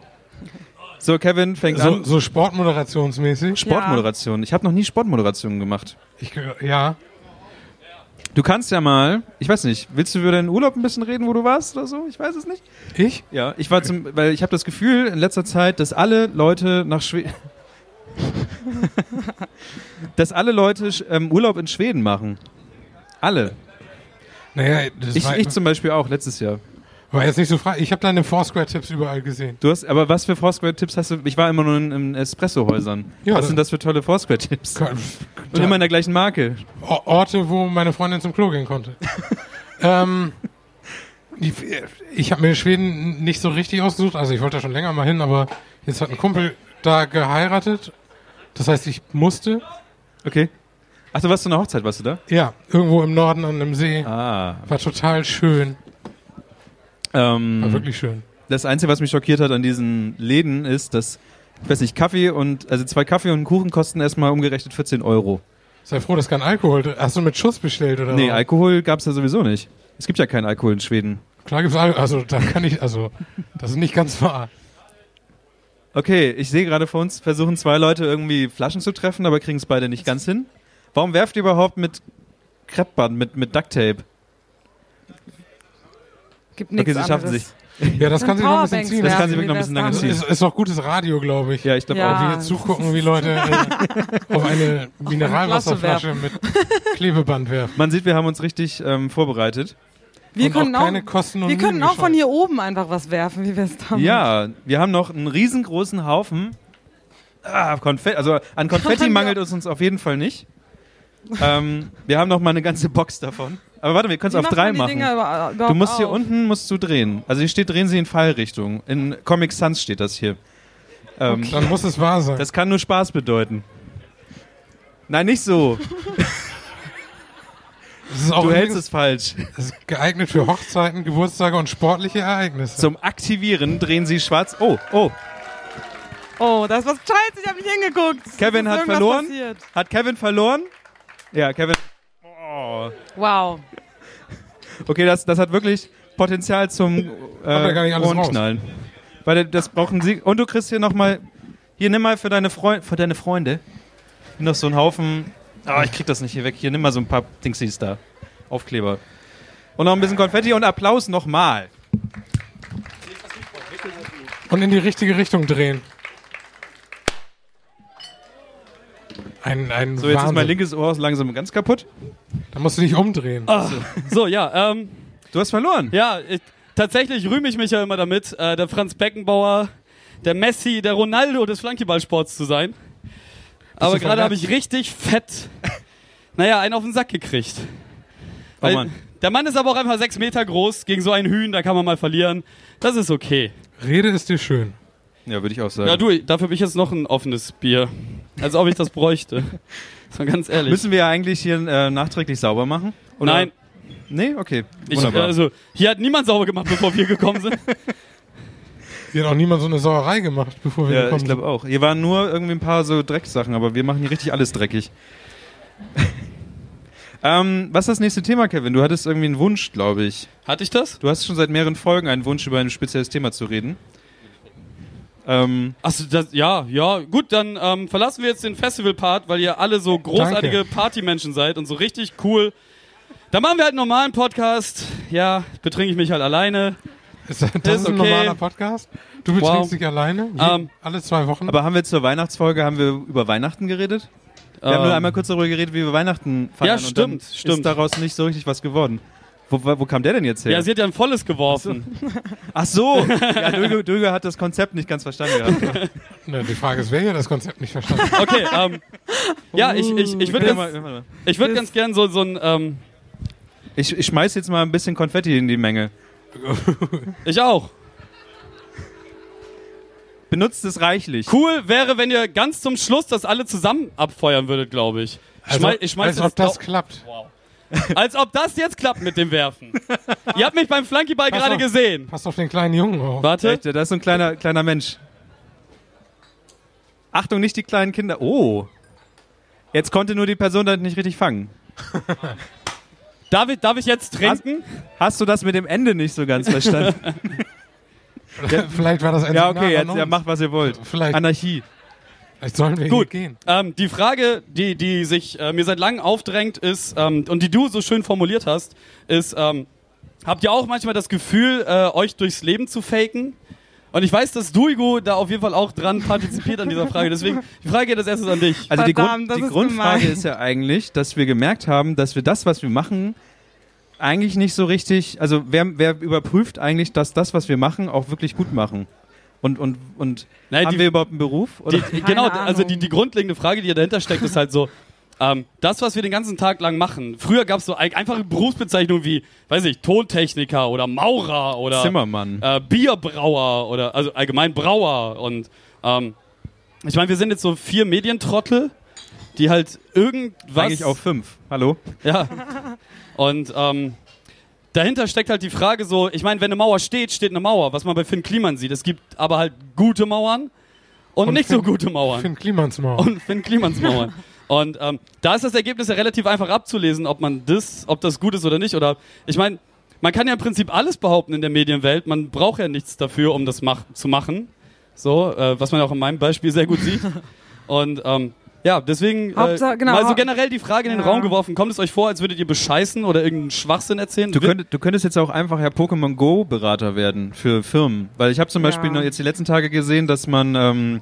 So, Kevin fängt So, an. so sportmoderationsmäßig. Sportmoderation. Ich habe noch nie Sportmoderation gemacht. Ich, ja. Du kannst ja mal, ich weiß nicht, willst du über deinen Urlaub ein bisschen reden, wo du warst oder so? Ich weiß es nicht. Ich? Ja, ich war zum, weil ich habe das Gefühl in letzter Zeit, dass alle Leute nach Schweden, dass alle Leute ähm, Urlaub in Schweden machen. Alle. Naja, das Ich, war, ich zum Beispiel auch letztes Jahr. War jetzt nicht so frei. Ich habe deine Foursquare-Tipps überall gesehen. Du hast, aber was für Foursquare-Tipps hast du? Ich war immer nur in, in Espresso-Häusern. Ja, was sind das für tolle Foursquare-Tipps? Und immer in der gleichen Marke. Orte, wo meine Freundin zum Klo gehen konnte. ähm, die, ich habe mir Schweden nicht so richtig ausgesucht. Also ich wollte da schon länger mal hin, aber jetzt hat ein Kumpel da geheiratet. Das heißt, ich musste. Okay. Ach, du warst zu einer Hochzeit, warst du da? Ja, irgendwo im Norden an einem See. Ah. War total schön. War Ähm, wirklich schön. das Einzige, was mich schockiert hat an diesen Läden, ist, dass, ich weiß nicht, Kaffee und, also zwei Kaffee und einen Kuchen kosten erstmal umgerechnet 14 Euro. Sei froh, dass kein Alkohol. Hast du mit Schuss bestellt oder? Nee, was? Alkohol gab's ja sowieso nicht. Es gibt ja keinen Alkohol in Schweden. Klar gibt's Alkohol. Also da kann ich, also das ist nicht ganz wahr. Okay, ich sehe gerade vor uns, versuchen zwei Leute irgendwie Flaschen zu treffen, aber kriegen es beide nicht ganz hin. Warum werft ihr überhaupt mit Kreppband, mit, mit Ducktape? Gibt Okay, nichts sie schaffen anderes. sich. Ja, das kann sich noch ein bisschen ziehen. Das kann sie wirklich noch ein bisschen lange ziehen. ist, ist doch gutes Radio, glaube ich. Ja, ich glaube Ja. auch. Wie wir zugucken, wie Leute äh, auf eine Mineralwasserflasche mit Klebeband werfen. Man sieht, wir haben uns richtig ähm, vorbereitet. Wir können auch auch, keine Kosten und wir können auch von hier oben einfach was werfen, wie wär's damit? Ja, wir haben noch einen riesengroßen Haufen. Ah, Konfetti, also an Konfetti mangelt es uns auf jeden Fall nicht. Ähm, wir haben noch mal eine ganze Box davon. Aber warte, wir können es auf drei machen. Über, Du musst hier auf? unten musst du drehen. Also hier steht, drehen Sie in Fallrichtung. In Comic Sans steht das hier. Ähm, Dann muss es wahr sein. Das kann nur Spaß bedeuten. Nein, nicht so. Das ist auch Du hältst es falsch. das ist geeignet für Hochzeiten, Geburtstage und sportliche Ereignisse. Zum Aktivieren drehen Sie schwarz. Oh, oh. Oh, das ist was Scheiße, ich habe nicht hingeguckt. Kevin hat verloren. Passiert. Hat Kevin verloren? Ja, Kevin. Oh. Wow. Okay, das, das hat wirklich Potenzial zum äh. Ohrenknallen. Weil das brauchen sie. Und du kriegst hier nochmal. Hier, nimm mal für deine, Freu für deine Freunde. Hier noch so einen Haufen. Ah, ich krieg das nicht hier weg. Hier, nimm mal so ein paar Dingsies da. Aufkleber. Und noch ein bisschen Konfetti und Applaus nochmal. Und in die richtige Richtung drehen. Ein, ein So, jetzt ist Wahnsinn. mein linkes Ohr langsam ganz kaputt. Da musst du dich umdrehen. Ah, so, ja, ähm, Du hast verloren. ja, ich, tatsächlich rühme ich mich ja immer damit, äh, der Franz Beckenbauer, der Messi, der Ronaldo des Flankyballsports zu sein. Aber gerade habe ich richtig fett, naja, einen auf den Sack gekriegt. Oh Weil Mann. Der Mann ist aber auch einfach sechs Meter groß, gegen so einen Hühn, da kann man mal verlieren. Das ist okay. Rede ist dir schön. Ja, würde ich auch sagen. Ja, du, dafür habe ich jetzt noch ein offenes Bier. Als ob ich das bräuchte. Das war ganz ehrlich. Müssen wir ja eigentlich hier äh, nachträglich sauber machen? Oder? Nein, Nee, okay. ich, Wunderbar. also hier hat niemand sauber gemacht, bevor wir gekommen sind. Hier hat auch niemand so eine Sauerei gemacht, bevor wir ja, gekommen ich glaube auch. Hier waren nur irgendwie ein paar so Drecksachen, aber wir machen hier richtig alles dreckig. ähm, was ist das nächste Thema, Kevin? Du hattest irgendwie einen Wunsch, glaube ich. Hatte ich das? Du hast schon seit mehreren Folgen einen Wunsch, über ein spezielles Thema zu reden. Ähm, Achso, das, ja, ja, gut, dann ähm, verlassen wir jetzt den Festival-Part, weil ihr alle so großartige. Partymenschen seid und so richtig cool. Dann machen wir halt einen normalen Podcast. Ja, betrinke ich mich halt alleine. Ist das, das Ist ist ein okay. normaler Podcast? Du betrinkst Wow. dich alleine? Je, Ähm, alle zwei Wochen? aber haben wir zur Weihnachtsfolge haben wir über Weihnachten geredet? Wir haben nur Ähm, einmal kurz darüber geredet, wie wir Weihnachten feiern. Ja, und dann stimmt, stimmt. Ist daraus nicht so richtig was geworden. Wo, wo kam der denn jetzt her? Ja, sie hat ja ein volles geworfen. Ach so, ja, Döge, Döge hat das Konzept nicht ganz verstanden gehabt. Ne, die Frage ist, wer hier das Konzept nicht verstanden hat. Okay, ähm, ja, ich, ich, ich würde ganz, ich würd ganz gern so, so ein, ähm, Ich, ich schmeiß jetzt mal ein bisschen Konfetti in die Menge. ich auch. Benutzt es reichlich. Cool wäre, wenn ihr ganz zum Schluss das alle zusammen abfeuern würdet, glaube ich. Also, Schmei- ich schmeiß als ob das klappt. Als ob das jetzt klappt mit dem Werfen. Ihr habt mich beim Flunkyball Pass gerade auf. gesehen. Pass auf den kleinen Jungen auf. Warte. Echt, da ist ein kleiner, kleiner Mensch. Achtung, nicht die kleinen Kinder. Oh. Jetzt konnte nur die Person das nicht richtig fangen. Darf ich, darf ich jetzt trinken? Hast du das mit dem Ende nicht so ganz verstanden? Vielleicht war das ein ja, okay, jetzt ja, macht, was ihr wollt. Vielleicht, Anarchie. Vielleicht sollen wir Gut. gehen. Ähm, die Frage, die, die sich äh, mir seit langem aufdrängt, ist, ähm, und die du so schön formuliert hast, ist, ähm, habt ihr auch manchmal das Gefühl, äh, euch durchs Leben zu faken? Und ich weiß, dass Duigo da auf jeden Fall auch dran partizipiert an dieser Frage. Deswegen, die Frage geht als erstes an dich. Also die, Verdammt, Grund, das die ist Grundfrage gemein. ist ja eigentlich, dass wir gemerkt haben, dass wir das, was wir machen, eigentlich nicht so richtig, also wer, wer überprüft eigentlich, dass das, was wir machen, auch wirklich gut machen? Und, und, und Naja, haben die- wir überhaupt einen Beruf? Oder? Die, genau, Keine also die, Ahnung. die grundlegende Frage, die dahinter steckt, ist halt so, ähm, das, was wir den ganzen Tag lang machen. Früher gab es so ein- einfache Berufsbezeichnungen wie, weiß ich, Tontechniker oder Maurer oder Zimmermann. äh, Bierbrauer oder also allgemein Brauer. Und ähm, ich meine, wir sind jetzt so vier Medientrottel, die halt irgendwas. Eigentlich auch fünf. Hallo? Ja. Und ähm, dahinter steckt halt die Frage so, ich meine, wenn eine Mauer steht, steht eine Mauer, was man bei Finn Kliman sieht. Es gibt aber halt gute Mauern und, Und nicht Finn- so gute Mauern. Finn Klimans Mauer. und Finn Klimans Mauern. Und ähm, da ist das Ergebnis ja relativ einfach abzulesen, ob man das, ob das gut ist oder nicht. Oder ich meine, man kann ja im Prinzip alles behaupten in der Medienwelt. Man braucht ja nichts dafür, um das mach zu machen. So, äh, was man auch in meinem Beispiel sehr gut sieht. Und ähm, ja, deswegen äh, Hauptsache- genau, mal so generell die Frage in den Ja. Raum geworfen. Kommt es euch vor, als würdet ihr bescheißen oder irgendeinen Schwachsinn erzählen? Du, könntest, du könntest jetzt auch einfach ja Pokémon Go Berater werden für Firmen. Weil ich habe zum Ja. Beispiel jetzt die letzten Tage gesehen, dass man, ähm,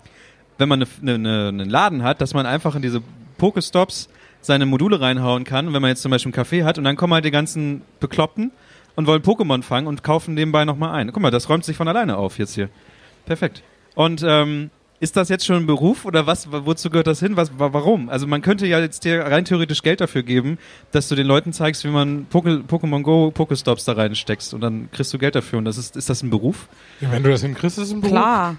wenn man eine, eine, einen Laden hat, dass man einfach in diese Pokestops seine Module reinhauen kann. Wenn man jetzt zum Beispiel einen Café hat und dann kommen halt die ganzen Bekloppten und wollen Pokémon fangen und kaufen nebenbei nochmal ein. Guck mal, das räumt sich von alleine auf jetzt hier. Perfekt. Und ähm, ist das jetzt schon ein Beruf oder was? Wozu gehört das hin? Was, wa- warum? Also man könnte ja jetzt dir rein theoretisch Geld dafür geben, dass du den Leuten zeigst, wie man Pokémon Go Pokestops da reinsteckst und dann kriegst du Geld dafür. Und das ist, ist das ein Beruf? Ja, wenn du das hinkriegst, ist es ein Beruf. Klar.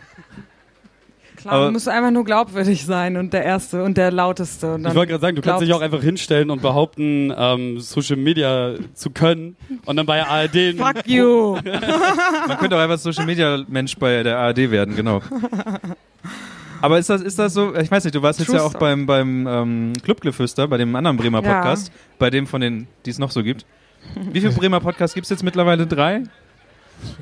Klar, Aber- du musst einfach nur glaubwürdig sein und der Erste und der Lauteste. Und dann Ich wollte gerade sagen, du kannst dich auch einfach hinstellen und behaupten, ähm, Social Media zu können und dann bei der ARD Fuck you. Man könnte auch einfach Social Media Mensch bei der ARD werden, genau. Aber ist das, ist das so, ich weiß nicht, du warst jetzt True ja auch beim, beim ähm, Clubgeflüster, bei dem anderen Bremer Ja. Podcast, bei dem von den, die es noch so gibt. Wie viele Bremer Podcasts gibt es jetzt mittlerweile? Drei?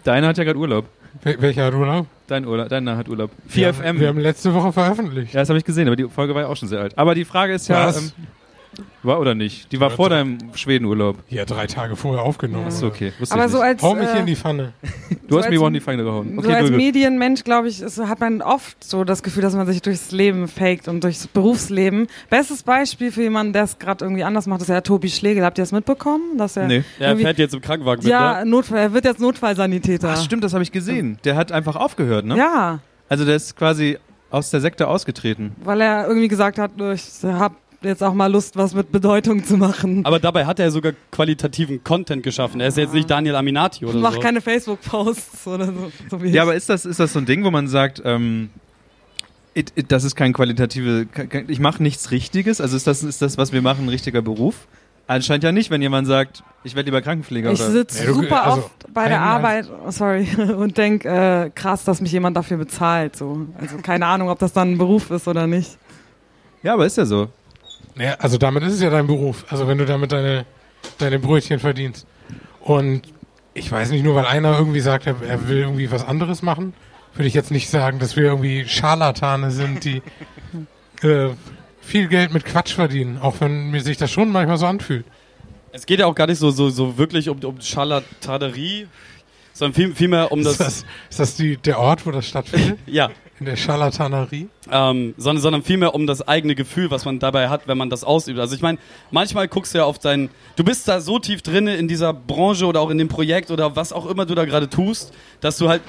Deiner hat ja gerade Urlaub. Wel welcher hat Urlaub? Dein Urlaub, deiner hat Urlaub. Wir 4FM. haben- Wir haben letzte Woche veröffentlicht. ja, das habe ich gesehen, aber die Folge war ja auch schon sehr alt. Aber die Frage ist ja, ähm, war oder nicht? Die war Ja, vor deinem Schwedenurlaub. Ja, drei Tage vorher aufgenommen. Ist okay. Wusste Aber ich so nicht. als, Hau mich äh, in die Pfanne. du hast so mir als- one die Feinde gehauen. so Okay, als du, Medienmensch, glaube ich, ist, hat man oft so das Gefühl, dass man sich durchs Leben faked und durchs Berufsleben. Bestes Beispiel für jemanden, der es gerade irgendwie anders macht, ist ja Tobi Schlegel. Habt ihr das mitbekommen? Dass er Nee. Irgendwie- fährt jetzt im Krankenwagen mit, ja, ne? Notfall, er wird jetzt Notfallsanitäter. Ach, stimmt, das habe ich gesehen. Der hat einfach aufgehört, ne? Ja, Also der ist quasi aus der Sekte ausgetreten. weil er irgendwie gesagt hat, ich habe jetzt auch mal Lust, was mit Bedeutung zu machen. Aber dabei hat er sogar qualitativen Content geschaffen. Er ist jetzt nicht Daniel Aminati oder Ich mach so. keine Facebook-Posts oder so. so wie Ja, ich. aber ist das, ist das so ein Ding, wo man sagt, ähm, it, it, das ist kein qualitative, kein, ich mache nichts Richtiges? Also ist das, ist das, was wir machen, ein richtiger Beruf? Anscheinend ja nicht, wenn jemand sagt, ich werde lieber Krankenpfleger Ich sitze Ja, super also, oft bei der Arbeit, oh, sorry, und denk, äh, krass, dass mich jemand dafür bezahlt. So. Also keine Ahnung, ob das dann ein Beruf ist oder nicht. Ja, aber ist ja so. Ja, also damit ist es ja dein Beruf. Also wenn du damit deine, deine Brötchen verdienst. Und ich weiß nicht, nur weil einer irgendwie sagt, er, er will irgendwie was anderes machen, würde ich jetzt nicht sagen, dass wir irgendwie Scharlatane sind, die äh, viel Geld mit Quatsch verdienen. Auch wenn mir sich das schon manchmal so anfühlt. Es geht ja auch gar nicht so, so, so wirklich um, um Scharlatanerie, sondern viel, vielmehr um Ist das, das, ist das die, der Ort, wo das stattfindet? ja, In der Scharlatanerie? ähm, sondern, sondern vielmehr um das eigene Gefühl, was man dabei hat, wenn man das ausübt. Also ich meine, manchmal guckst du ja auf dein, du bist da so tief drin in dieser Branche oder auch in dem Projekt oder was auch immer du da gerade tust, dass du halt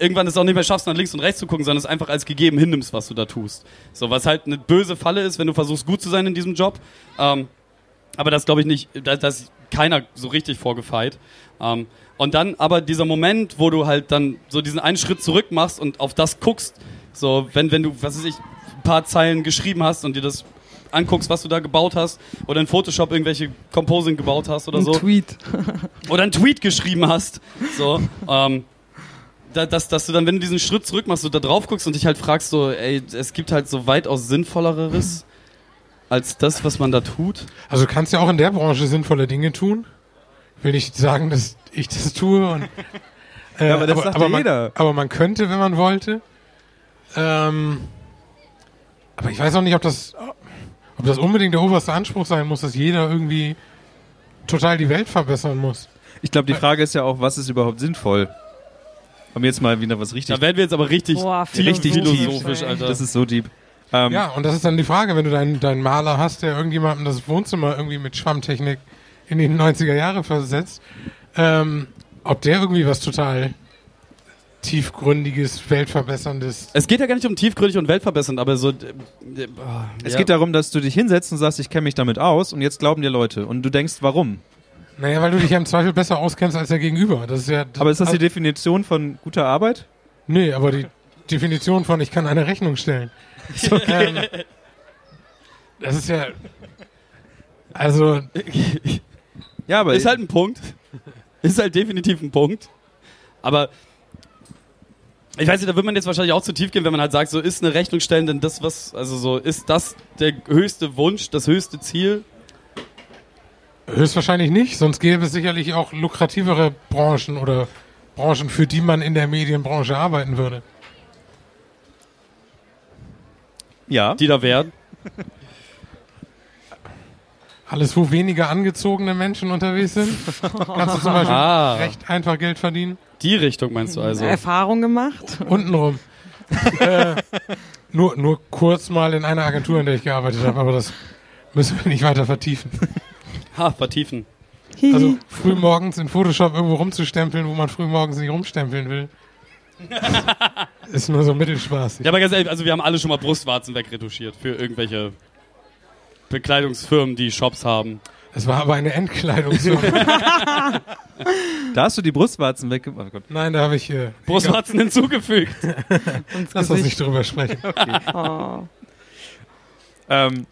irgendwann es auch nicht mehr schaffst, nach links und rechts zu gucken, sondern es einfach als gegeben hinnimmst, was du da tust. So, was halt eine böse Falle ist, wenn du versuchst, gut zu sein in diesem Job. Ähm, aber das glaube ich nicht, da, da ist keiner so richtig vorgefeit. Ähm, und dann aber dieser Moment, wo du halt dann so diesen einen Schritt zurück machst und auf das guckst, so wenn, wenn du, was weiß ich, ein paar Zeilen geschrieben hast und dir das anguckst, was du da gebaut hast oder in Photoshop irgendwelche Composing gebaut hast oder Ein so Tweet. oder einen Tweet geschrieben hast, so, ähm, da, dass, dass du dann, wenn du diesen Schritt zurück machst, so da drauf guckst und dich halt fragst, so, ey, es gibt halt so weitaus sinnvolleres als das, was man da tut. Also du kannst ja auch in der Branche sinnvolle Dinge tun. Will nicht sagen, dass ich das tue. Und, äh, Ja, aber das sagt ja man, jeder. Aber man könnte, wenn man wollte. Ähm, aber ich weiß auch nicht, ob das, ob das unbedingt der oberste Anspruch sein muss, dass jeder irgendwie total die Welt verbessern muss. Ich glaube, die Frage ist ja auch, was ist überhaupt sinnvoll? Um jetzt mal wieder was richtig, Da werden wir jetzt aber richtig, Boah, richtig philosophisch. Alter. das ist so deep. Ähm, Ja, und das ist dann die Frage, wenn du deinen, deinen Maler hast, der irgendjemandem das Wohnzimmer irgendwie mit Schwammtechnik in die 90er Jahre versetzt, ähm, ob der irgendwie was total tiefgründiges, weltverbesserndes. Es geht ja gar nicht um tiefgründig und weltverbessernd, aber so. Äh, äh, Es ja. geht darum, dass du dich hinsetzt und sagst, ich kenne mich damit aus und jetzt glauben dir Leute. Und du denkst, warum? Naja, weil du dich ja im Zweifel besser auskennst als der Gegenüber. Das ist ja. Aber ist das die also, Definition von guter Arbeit? Nee, aber die Definition von ich kann eine Rechnung stellen. ähm, das ist ja. Also, Ja, aber Ist halt ein Punkt. Ist halt definitiv ein Punkt. Aber ich weiß nicht, da wird man jetzt wahrscheinlich auch zu tief gehen, wenn man halt sagt, so ist eine Rechnung stellen denn das, was, also so, ist das der höchste Wunsch, das höchste Ziel? höchstwahrscheinlich nicht, sonst gäbe es sicherlich auch lukrativere Branchen oder Branchen, für die man in der Medienbranche arbeiten würde. Ja. Die da wären. Alles, wo weniger angezogene Menschen unterwegs sind, kannst du zum Beispiel Ah. recht einfach Geld verdienen. Die Richtung meinst du also? Erfahrung gemacht. Untenrum. äh, nur, nur kurz mal in einer Agentur, in der ich gearbeitet habe, aber das müssen wir nicht weiter vertiefen. Ha, vertiefen. Also früh morgens in Photoshop irgendwo rumzustempeln, wo man früh morgens nicht rumstempeln will. ist nur so mittelspaßig. Ja, aber ganz ehrlich, also wir haben alle schon mal Brustwarzen wegretuschiert für irgendwelche Bekleidungsfirmen, die Shops haben. Es war aber eine Entkleidungsfirma. Da hast du die Brustwarzen weggemacht. Oh. Nein, da habe ich. Äh, Brustwarzen hinzugefügt. Lass uns nicht drüber sprechen. Oh. Ähm,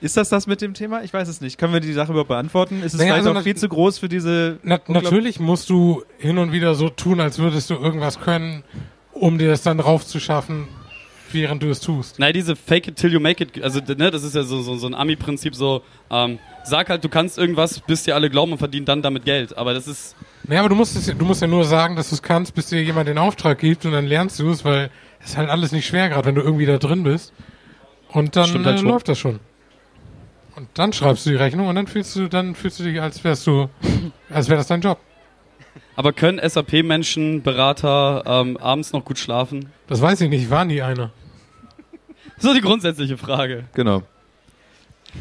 ist das das mit dem Thema? Ich weiß es nicht. Können wir die Sache überhaupt beantworten? Ist es Naja, vielleicht also auch viel zu groß für diese... Na, natürlich musst du hin und wieder so tun, als würdest du irgendwas können, um dir das dann raufzuschaffen, während du es tust. Nein, diese Fake it till you make it, also ne, das ist ja so, so, so ein Ami-Prinzip, so, ähm, sag halt, du kannst irgendwas, bis dir alle glauben und verdienen dann damit Geld. Aber das ist, Naja, aber du musst, es, ja- du musst ja nur sagen, dass du es kannst, bis dir jemand den Auftrag gibt und dann lernst du es, weil es ist halt alles nicht schwer, gerade wenn du irgendwie da drin bist. Und dann halt äh, läuft das schon. Und dann schreibst du die Rechnung und dann fühlst du, dann fühlst du dich, als wärst du, als wäre das dein Job. Aber können SAP-Menschen, Berater ähm, abends noch gut schlafen? Das weiß ich nicht, war nie einer. So die grundsätzliche Frage. Genau.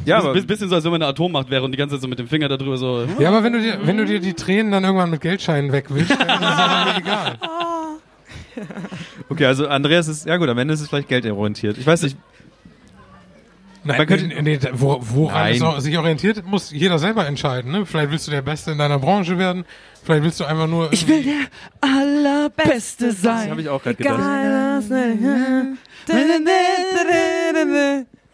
Ja, aber bis, bisschen so, als wenn man eine Atommacht wäre und die ganze Zeit so mit dem Finger da drüber so. Ja, aber wenn du dir, wenn du dir die Tränen dann irgendwann mit Geldscheinen wegwischst, dann ist es auch mir egal. okay, also Andreas ist, ja gut, am Ende ist es vielleicht geldorientiert. Ich weiß nicht, Nein, Man könnte- nee, nee, wo, woran Nein. es auch sich orientiert, muss jeder selber entscheiden. Ne? Vielleicht willst du der Beste in deiner Branche werden, vielleicht willst du einfach nur... Ich will der allerbeste das sein. habe ich auch gerade gedacht. Egal, was-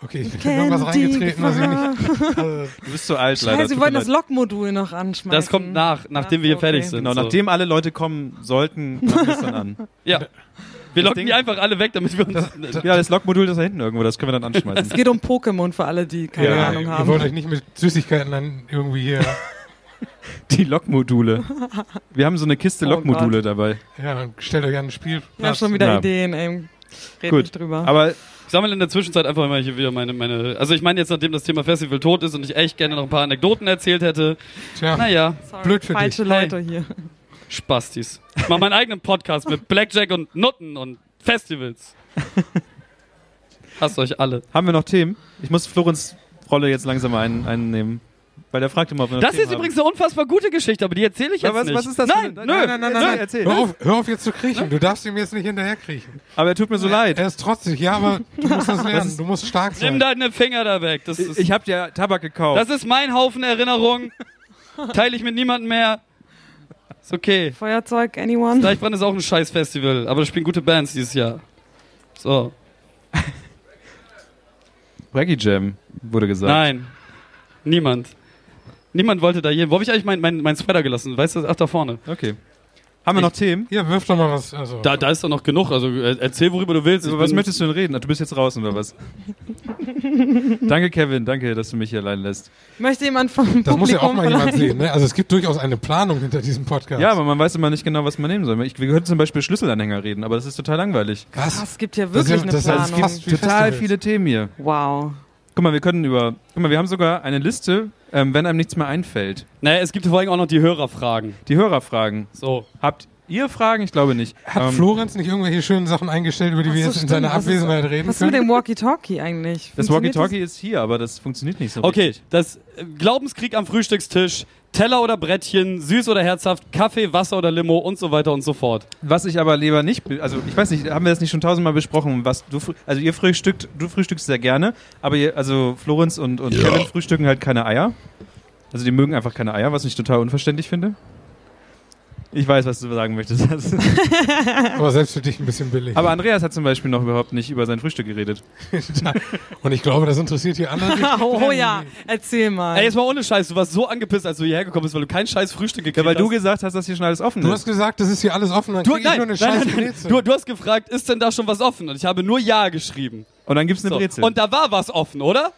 Okay, ich bin in irgendwas reingetreten, was ich nicht... Also, Du bist zu alt, leider. Scheiße, wir wollen das leid. Lokmodul noch anschmeißen. Das kommt nach, nachdem wir hier okay. fertig sind. Genau, so. nachdem alle Leute kommen sollten, machen wir es dann an. Ja. Wir locken Ding- die einfach alle weg, damit wir uns. Ja, das Logmodul ist da hinten irgendwo, das können wir dann Es anschmeißen. geht um Pokémon für alle, die keine ja, Ahnung haben. wollt euch nicht mit Süßigkeiten dann irgendwie hier... Die Logmodule. Wir haben so eine Kiste Oh Logmodule dabei. Ja, stellt euch an ein Spiel. ja, schon wieder Ja. Ideen, ey. Red Gut, nicht drüber. Aber Ich sammle in der Zwischenzeit einfach mal hier wieder meine, meine. Also ich meine jetzt, nachdem das Thema Festival tot ist und ich echt gerne noch ein paar Anekdoten erzählt hätte. Tja, Naja, Sorry, blöd für falsche dich. Leute hier. Spastis. Ich mache meinen eigenen Podcast mit Blackjack und Nutten und Festivals. Hasst euch alle. haben wir noch Themen? Ich muss Florenz Rolle jetzt langsam ein, einnehmen. Weil der fragt immer, ob wir noch Das Themen ist übrigens eine unfassbar gute Geschichte, aber die erzähle ich jetzt haben. Aber was, nicht. was ist das? Nein, für eine, nö. nein, nein, nein, nein, nein, erzähl. hör auf, hör auf jetzt zu kriechen. Du darfst ihm jetzt nicht hinterher kriechen. Aber er tut mir so leid. Er ist trotzig, ja, aber du musst das lernen. ist- Du musst stark Nimm sein. deine Finger da weg. Das ist, Ich habe dir Tabak gekauft. das ist mein Haufen Erinnerung. Teile ich mit niemandem mehr. Ist okay. Feuerzeug, anyone? Deichbrand ist auch ein scheiß Festival, aber da spielen gute Bands dieses Jahr. So. Reggae Jam, wurde gesagt. Nein. Niemand. Niemand wollte da jeden. Wo habe ich eigentlich meinen mein, mein Spreader gelassen? Weißt du, ach, da vorne. Okay. Haben wir noch Themen? Hier, wirf doch mal was. Also, Da, da ist doch noch genug. Also äh, erzähl, worüber du willst. Über was möchtest du denn reden? Du bist jetzt draußen oder was? danke, Kevin. Danke, dass du mich hier allein lässt. Möchte jemand vom das muss ja auch Publikum mal jemand vielleicht- sehen. Ne? Also es gibt durchaus eine Planung hinter diesem Podcast. Ja, aber man weiß immer nicht genau, was man nehmen soll. Ich, wir könnten zum Beispiel Schlüsselanhänger reden, aber das ist total langweilig. was? Ah, Es gibt ja Das ist wirklich ja- eine das ist ja Planung. fast wie Total Festivals. viele Themen hier. Wow. Guck mal, wir können über. Guck mal, wir haben sogar eine Liste, ähm, wenn einem nichts mehr einfällt. Naja, es gibt vor allem auch noch die Hörerfragen. Die Hörerfragen. So. Habt ihr Fragen? Ich glaube nicht. Hat Ähm, Florenz nicht irgendwelche schönen Sachen eingestellt, über die wir so, jetzt in seiner Was ist- Abwesenheit reden Was ist mit können? dem Walkie-Talkie eigentlich? das Walkie-Talkie ist hier, aber das funktioniert nicht so Okay, richtig. das äh, Glaubenskrieg am Frühstückstisch, Teller oder Brettchen, süß oder herzhaft, Kaffee, Wasser oder Limo und so weiter und so fort. Was ich aber lieber nicht, also ich weiß nicht, haben wir das nicht schon tausendmal besprochen, was du, also ihr frühstückt, du frühstückst sehr gerne, aber ihr, also Florenz und, und Kevin frühstücken halt keine Eier. Also die mögen einfach keine Eier, was ich total unverständlich finde. Ich weiß, was du sagen möchtest. Aber selbst für dich ein bisschen billig. aber Andreas hat zum Beispiel noch überhaupt nicht über sein Frühstück geredet. Und ich glaube, das interessiert hier alle. richtig Oh, ja, erzähl mal. Ey, jetzt mal ohne Scheiß, du warst so angepisst, als du hierher gekommen bist, weil du kein scheiß Frühstück gekriegt Ja, weil du hast. gesagt hast, dass hier schon alles offen Du ist. hast gesagt, das ist hier alles offen, dann Du, krieg ich nein, nur eine nein, scheiß nein, nein. Brezel. Du, du hast gefragt, ist denn da schon was offen? Und ich habe nur Ja geschrieben. Und dann gibt's eine So. Brezel. Und da war was offen, oder?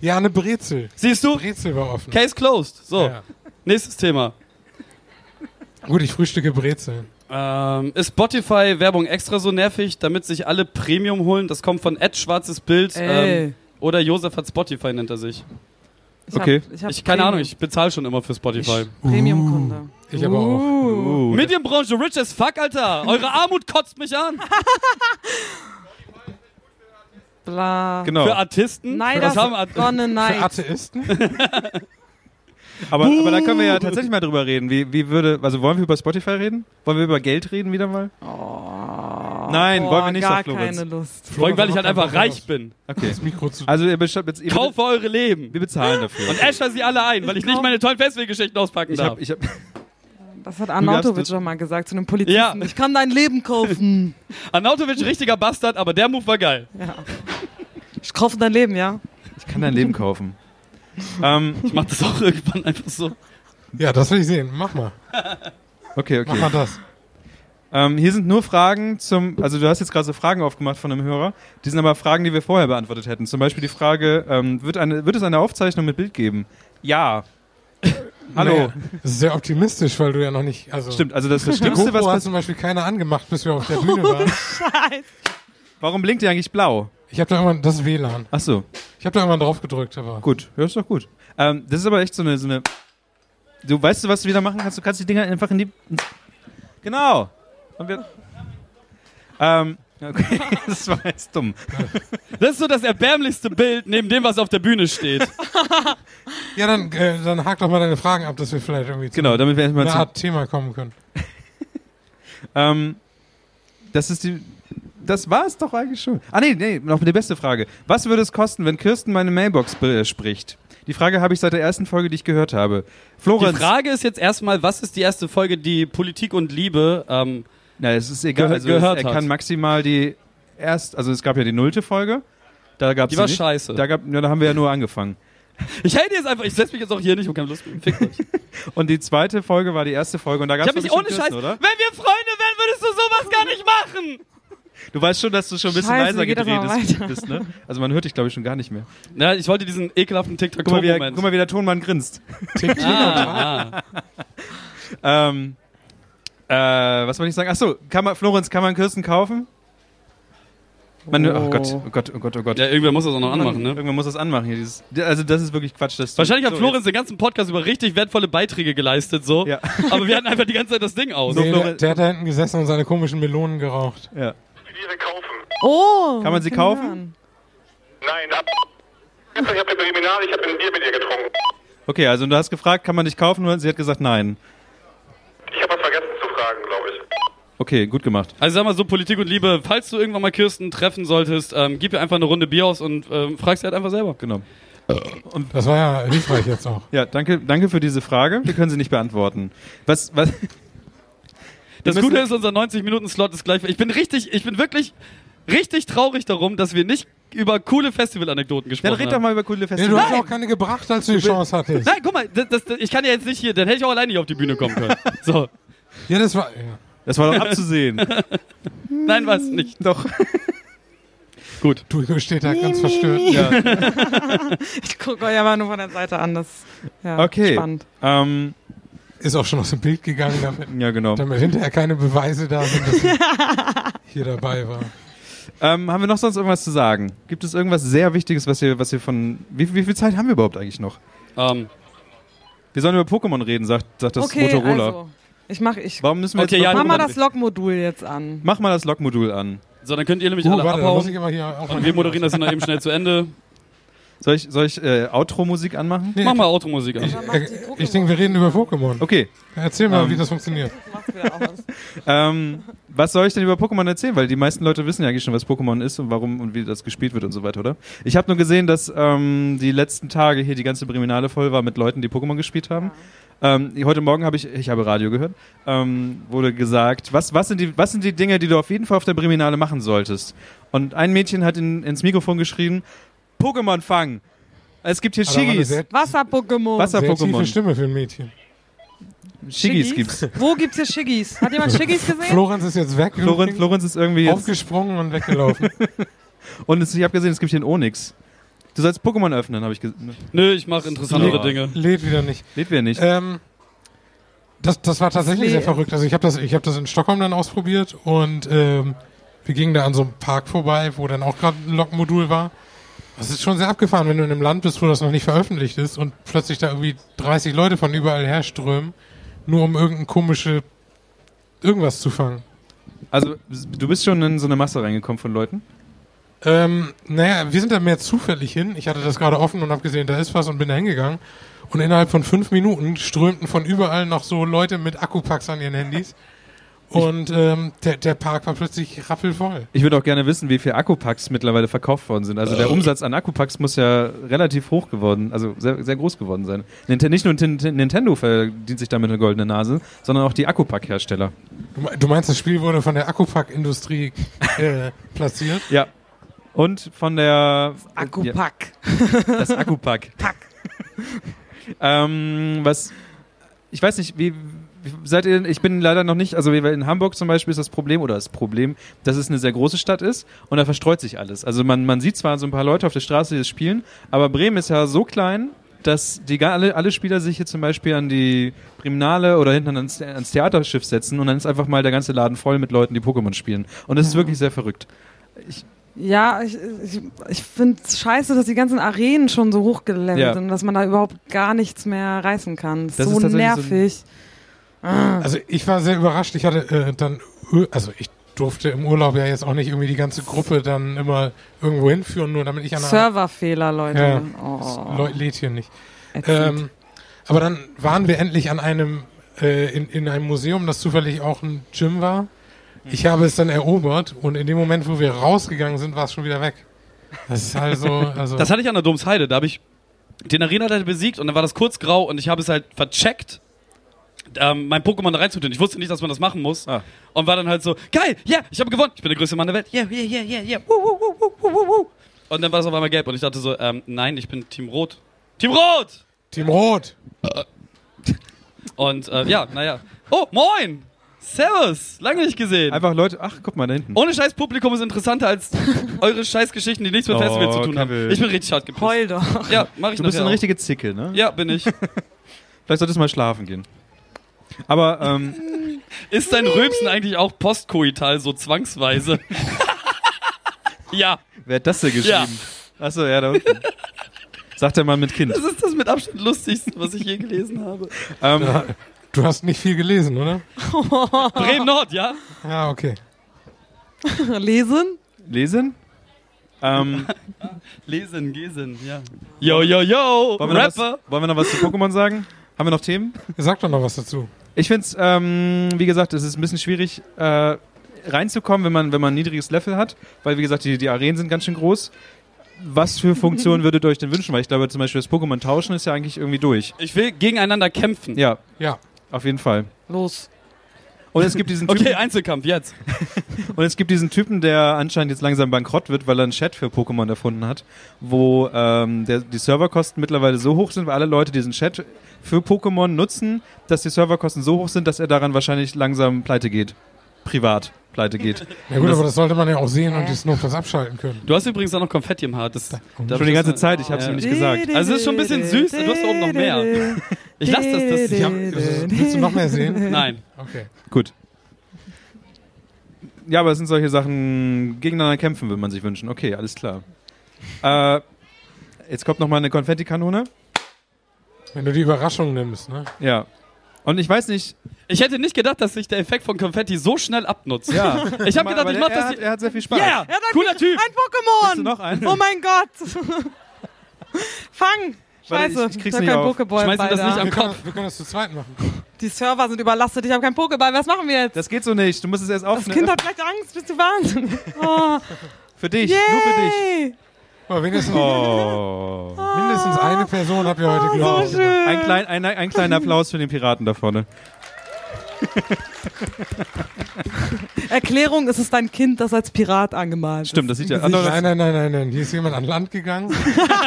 Ja, eine Brezel. Siehst du? Brezel war offen. Case closed. So, Ja. nächstes Thema. Gut, ich frühstücke Brezel. Ähm, ist Spotify Werbung extra so nervig, damit sich alle Premium holen? Das kommt von Ed Schwarzes Bild. Ey. Ähm, oder Josef hat Spotify, nennt er sich. Ich hab- okay. Ich, hab Ich, keine Ahnung, ich bezahle schon immer für Spotify. Premium-Kunde. Ich aber auch. Uh, Medienbranche rich as fuck, Alter. Eure Armut kotzt mich an. Bla. genau. Für Artisten? Nein, Was das haben gonna Für. Atheisten? Aber, aber da können wir ja tatsächlich mal drüber reden. Wie, wie würde, also wollen wir über Spotify reden? Wollen wir über Geld reden wieder mal? Nein, Boah, wollen wir nicht, gar sagt Florenz. keine Lust. Vor allem, weil ich halt einfach reich bin. Okay. Das Mikro zu. Also ihr beschreibt jetzt, ihr Kaufe eure Leben. wir bezahlen dafür. Und Escher sie alle ein, weil ich nicht meine tollen Festivalgeschichten auspacken ich darf. hab, ich hab, Das hat Arnautovic schon mal gesagt zu einem Polizisten. Ja. Ich kann dein Leben kaufen. Arnautovic, richtiger Bastard, aber der Move war geil. ja. Ich kaufe dein Leben, ja. ich kann dein Leben kaufen. ähm, Ich mach das auch irgendwann einfach so. Ja, das will ich sehen. Mach mal. okay, Mach okay. mal das. Ähm, hier sind nur Fragen zum, also du hast jetzt gerade so Fragen aufgemacht von einem Hörer. Die sind aber Fragen, die wir vorher beantwortet hätten. Zum Beispiel die Frage, ähm, wird, eine, wird es eine Aufzeichnung mit Bild geben? Ja. Hallo. Naja, das ist sehr optimistisch, weil du ja noch nicht. Also Stimmt, also das, das Schlimmste, was hat zum Beispiel keiner angemacht, bis wir auf der Bühne waren. Warum blinkt die eigentlich blau? Ich habe da irgendwann das ist WLAN. Ach so, Ich habe da irgendwann drauf gedrückt, aber gut. Ja, ist doch gut. Ähm, das ist aber echt so eine, so eine. Du weißt du, was du wieder machen kannst? Du kannst die Dinger einfach in die. Genau. Und wir. Ähm, okay, das war jetzt dumm. Das ist so das erbärmlichste Bild neben dem, was auf der Bühne steht. ja, dann äh, dann hak doch mal deine Fragen ab, dass wir vielleicht irgendwie zu Genau, damit wir erstmal einer zu, Art Thema kommen können. Ähm, das ist die. Das war es doch eigentlich schon. Ah, nee, nee, noch die beste Frage. Was würde es kosten, wenn Kirsten meine Mailbox äh, spricht? Die Frage habe ich seit der ersten Folge, die ich gehört habe. Die Florenz. Frage ist jetzt erstmal, was ist die erste Folge, die Politik und Liebe ähm, Na, es ist egal. Ge- Also gehört es, er hat. kann maximal die erst. Also es gab ja die nullte Folge. Da gab's Die war nicht. scheiße. Da, gab, ja, da haben wir ja nur angefangen. Ich hätte jetzt einfach, ich setze mich jetzt auch hier nicht und keine Lust mehr. Fick euch. Und die zweite Folge war die erste Folge und da gab Ich es hab mich ohne Scheiß. oder? Wenn wir Freunde wären, würdest du sowas gar nicht machen. Du weißt schon, dass du schon ein bisschen Scheiße, leiser gedreht bist, ne? Also man hört dich, glaube ich, schon gar nicht mehr. Ja, ich wollte diesen ekelhaften Guck mal, wie, der- guck mal, wie der Tonmann grinst. Ah, ah. Ähm, äh, was wollte ich sagen? Achso, kann man, Florenz, kann man Kirsten kaufen? Man, oh. Gott, oh Gott, oh Gott, oh Gott. Ja, irgendwer muss das auch noch anmachen, ne? Irgendwann muss das anmachen hier. Dieses, also das ist wirklich Quatsch. Das Wahrscheinlich hat so, Florenz den ganzen Podcast über richtig wertvolle Beiträge geleistet, so. Ja. Aber wir hatten einfach die ganze Zeit das Ding aus. Nee, der, Florenz- der hat da hinten gesessen und seine komischen Melonen geraucht. Ja. Biere kaufen. Oh. Kann man sie kaufen? hören. Nein, ab. Ich habe den Kriminal, ich habe ein Bier mit ihr getrunken. Okay, also du hast gefragt, kann man dich kaufen? Und sie hat gesagt, nein. Ich habe was vergessen zu fragen, glaube ich. Okay, gut gemacht. Also sag mal so, Politik und Liebe, falls du irgendwann mal Kirsten treffen solltest, ähm, gib ihr einfach eine Runde Bier aus und ähm, frag sie halt einfach selber. Genau. Das war ja hilfreich jetzt auch. Ja, danke, danke für diese Frage. Wir können sie nicht beantworten. Was, was, Das Gute ist, unser 90-Minuten-Slot ist gleich. Ich bin richtig, ich bin wirklich richtig traurig darum, dass wir nicht über coole Festival-Anekdoten dann gesprochen red doch haben. mal über coole Nee, Festivals. du hast auch keine gebracht, als du die Chance hattest. Nein, guck mal, das, das, ich kann ja jetzt nicht hier, dann hätte ich auch alleine nicht auf die Bühne kommen können. So. Ja, das war. Ja. Das war doch abzusehen. Nein, was nicht. doch. Gut. Du steht da ganz verstört. Ich gucke euch aber nur von der Seite an. Das ja, Okay. spannend. Ähm, Ist auch schon aus dem Bild gegangen, damit, ja, genau. damit hinterher keine Beweise da sind, dass sie hier dabei war. Ähm, haben wir noch sonst irgendwas zu sagen? Gibt es irgendwas sehr Wichtiges, was wir, was wir von. Wie, wie viel Zeit haben wir überhaupt eigentlich noch? Ähm, Wir sollen über Pokémon reden, sagt, sagt das okay, Motorola. also. Ich mach, ich Warum müssen wir Okay, jetzt ja, mach mal das Log-Modul jetzt an. Mach mal das Log-Modul an. so, dann könnt ihr nämlich Uh, alle warte, ich abhauen. immer hier auch Und wir moderieren das dann eben schnell zu Ende. Soll ich, soll ich äh, Outro-Musik anmachen? Nee, Mach mal Automusik Ich, an. ich denke, wir reden über Pokémon. Okay. Erzähl mal, Ähm. wie das funktioniert. Ähm, was soll ich denn über Pokémon erzählen? Weil die meisten Leute wissen ja eigentlich schon, was Pokémon ist und warum und wie das gespielt wird und so weiter, oder? Ich habe nur gesehen, dass ähm, die letzten Tage hier die ganze Priminale voll war mit Leuten, die Pokémon gespielt haben. Ähm, heute Morgen habe ich, ich habe Radio gehört, ähm, wurde gesagt, was, was, sind die, was sind die Dinge, die du auf jeden Fall auf der Priminale machen solltest? Und ein Mädchen hat in, ins Mikrofon geschrien, Pokémon fangen. Es gibt hier Shigis. Wasser-Pokémon. Wasser- sehr tiefe Pokémon. Stimme für ein Mädchen. Shigis gibt's. Wo gibt's hier Shiggis? Hat jemand Shiggis gesehen? Florenz ist jetzt weg. Florenz, Florenz ist irgendwie jetzt, aufgesprungen und weggelaufen. und es, ich habe gesehen, es gibt hier einen Onyx. Du sollst Pokémon öffnen, habe ich gesehen. Nö, ich mache interessantere Ja. Dinge. Lädt wieder nicht. Lädt wir nicht. Ähm, das, das war tatsächlich Nee. sehr verrückt. Also ich habe das, ich hab das in Stockholm dann ausprobiert und ähm, wir gingen da an so einem Park vorbei, wo dann auch gerade ein Lokmodul war. Das ist schon sehr abgefahren, wenn du in einem Land bist, wo das noch nicht veröffentlicht ist und plötzlich da irgendwie 30 Leute von überall herströmen, nur um irgendein komische irgendwas zu fangen. Also, du bist schon in so eine Masse reingekommen von Leuten? Ähm, naja, wir sind da mehr zufällig hin. Ich hatte das gerade offen und habe gesehen, da ist was und bin da hingegangen. Und innerhalb von fünf Minuten strömten von überall noch so Leute mit Akkupacks an ihren Handys. Und ähm, der, der Park war plötzlich rappelvoll. Ich würde auch gerne wissen, wie viele Akkupacks mittlerweile verkauft worden sind. Also der Umsatz an Akkupacks muss ja relativ hoch geworden, also sehr, sehr groß geworden sein. Nicht nur Nintendo verdient sich damit eine goldene Nase, sondern auch die Akkupack-Hersteller. Du me- Du meinst, das Spiel wurde von der Akkupack-Industrie äh, platziert? Ja. Und von der... Ja, Akkupack. das Akkupack. Pack. ähm, was... Ich weiß nicht, wie... seid ihr, ich bin leider noch nicht, also in Hamburg zum Beispiel ist das Problem, oder das Problem, dass es eine sehr große Stadt ist und da verstreut sich alles. Also man, man sieht zwar so ein paar Leute auf der Straße, die das spielen, aber Bremen ist ja so klein, dass die alle, alle Spieler sich hier zum Beispiel an die Priminale oder hinten ans, ans Theaterschiff setzen und dann ist einfach mal der ganze Laden voll mit Leuten, die Pokémon spielen. Und das ist wirklich sehr verrückt. Ja, ich, ich, ich finde es scheiße, dass die ganzen Arenen schon so hochgelevelt Ja. sind, dass man da überhaupt gar nichts mehr reißen kann. Das Das ist so so nervig. Ah. Also ich war sehr überrascht. Ich hatte äh, dann, also ich durfte im Urlaub ja jetzt auch nicht irgendwie die ganze Gruppe dann immer irgendwo hinführen, nur damit ich an einer Serverfehler, Leute. Ja, Oh, Leute lädt hier nicht. Ähm, aber dann waren wir endlich an einem äh, in, in einem Museum, das zufällig auch ein Gym war. Ich habe es dann erobert und in dem Moment, wo wir rausgegangen sind, war es schon wieder weg. Das ist also, also Das hatte ich an der Domsheide. Da habe ich den Arenaleiter besiegt und dann war das kurz grau und ich habe es halt vercheckt, ähm, mein Pokémon da reinzutun. Ich wusste nicht, dass man das machen muss. Ah. Und war dann halt so, geil, ja, ich habe gewonnen. Ich bin der größte Mann der Welt. Yeah, yeah, yeah, yeah, yeah. Woo, woo, woo, woo, woo, woo. Und dann war es auf einmal gelb und ich dachte so, ähm, nein, ich bin Team Rot. Team Rot! Team Rot. Und äh, ja, naja. Oh, moin! Servus! Lange nicht gesehen. Einfach Leute, ach, guck mal da hinten. Ohne scheiß Publikum ist interessanter als eure Scheißgeschichten, die nichts mit Oh, Festival zu tun haben. Ich bin richtig hart gepisst. Heul doch. Ja, mach ich Du bist eine richtige Zicke, ne? Ja, bin ich. Vielleicht solltest du mal schlafen gehen. Aber, ähm, Ist dein Rülpsen eigentlich auch postkoital so zwangsweise? ja, wer hat das denn geschrieben? Achso, ja, da unten. Sagt der Mann mit Kind. das ist das mit Abstand lustigste, was ich je gelesen habe. Ähm, Du hast nicht viel gelesen, oder? Bremen Nord, ja? Ja, okay. Lesen? lesen? Ähm, Lesen, Gesen, ja. Yo, yo, yo! wollen, noch was, Rapper! wollen wir noch was zu Pokémon sagen? Haben wir noch Themen? Sag doch noch was dazu. Ich finde es, ähm, wie gesagt, es ist ein bisschen schwierig äh, reinzukommen, wenn man, wenn man ein niedriges Level hat, weil, wie gesagt, die, die Arenen sind ganz schön groß. Was für Funktionen würdet ihr euch denn wünschen? Weil ich glaube, zum Beispiel das Pokémon tauschen ist ja eigentlich irgendwie durch. Ich will gegeneinander kämpfen. Ja, Ja. auf jeden Fall. Los. Und es gibt diesen Typen, Okay, Einzelkampf, jetzt. und es gibt diesen Typen, der anscheinend jetzt langsam bankrott wird, weil er einen Chat für Pokémon erfunden hat, wo ähm, der, die Serverkosten mittlerweile so hoch sind, weil alle Leute diesen Chat für Pokémon nutzen, dass die Serverkosten so hoch sind, dass er daran wahrscheinlich langsam pleite geht. Privat pleite geht. Ja gut, aber das sollte man ja auch sehen und das notfalls abschalten können. Du hast übrigens auch noch Konfetti im Haar. Das, da Schon die ganze Zeit, ich hab's Ja. ihm nicht gesagt. Also es ist schon ein bisschen süß du hast oben noch mehr. Ich lass das, das Ich hab, willst du noch mehr sehen? Nein. Okay. Gut. Ja, aber es sind solche Sachen, gegeneinander kämpfen würde man sich wünschen. Okay, alles klar. Äh, jetzt kommt noch mal eine Konfettikanone. Wenn du die Überraschung nimmst, ne? Ja. Und ich weiß nicht, Ich hätte nicht gedacht, dass sich der Effekt von Konfetti so schnell abnutzt. ja. Ich habe gedacht, ich mach er das hat, er hat sehr viel Spaß. Yeah! Cooler Typ! Ein Pokémon! Du noch einen? Oh mein Gott! Fang! Warte, Scheiße, ich- ich krieg's hab nicht keinen auf. Pokéball Schmeiß mir das nicht am Wir können, Kopf. wir können das zu zweit machen. Die Server sind überlastet, ich habe keinen Pokéball. Was machen wir jetzt? Das geht so nicht. Du musst es erst Das aufnehmen. Kind hat gleich Angst, bist du wahnsinnig? Oh, Für dich, nur für dich. Aber wenigstens, Oh. mindestens eine Person hat wir heute So glücklich gemacht. schön. Ein, klein, ein, ein kleiner Applaus für den Piraten da vorne. Erklärung, es ist dein Kind, das als Pirat angemalt Stimmt, das sieht ja Nein, anders nein, nein, nein, nein. Hier ist jemand an Land gegangen.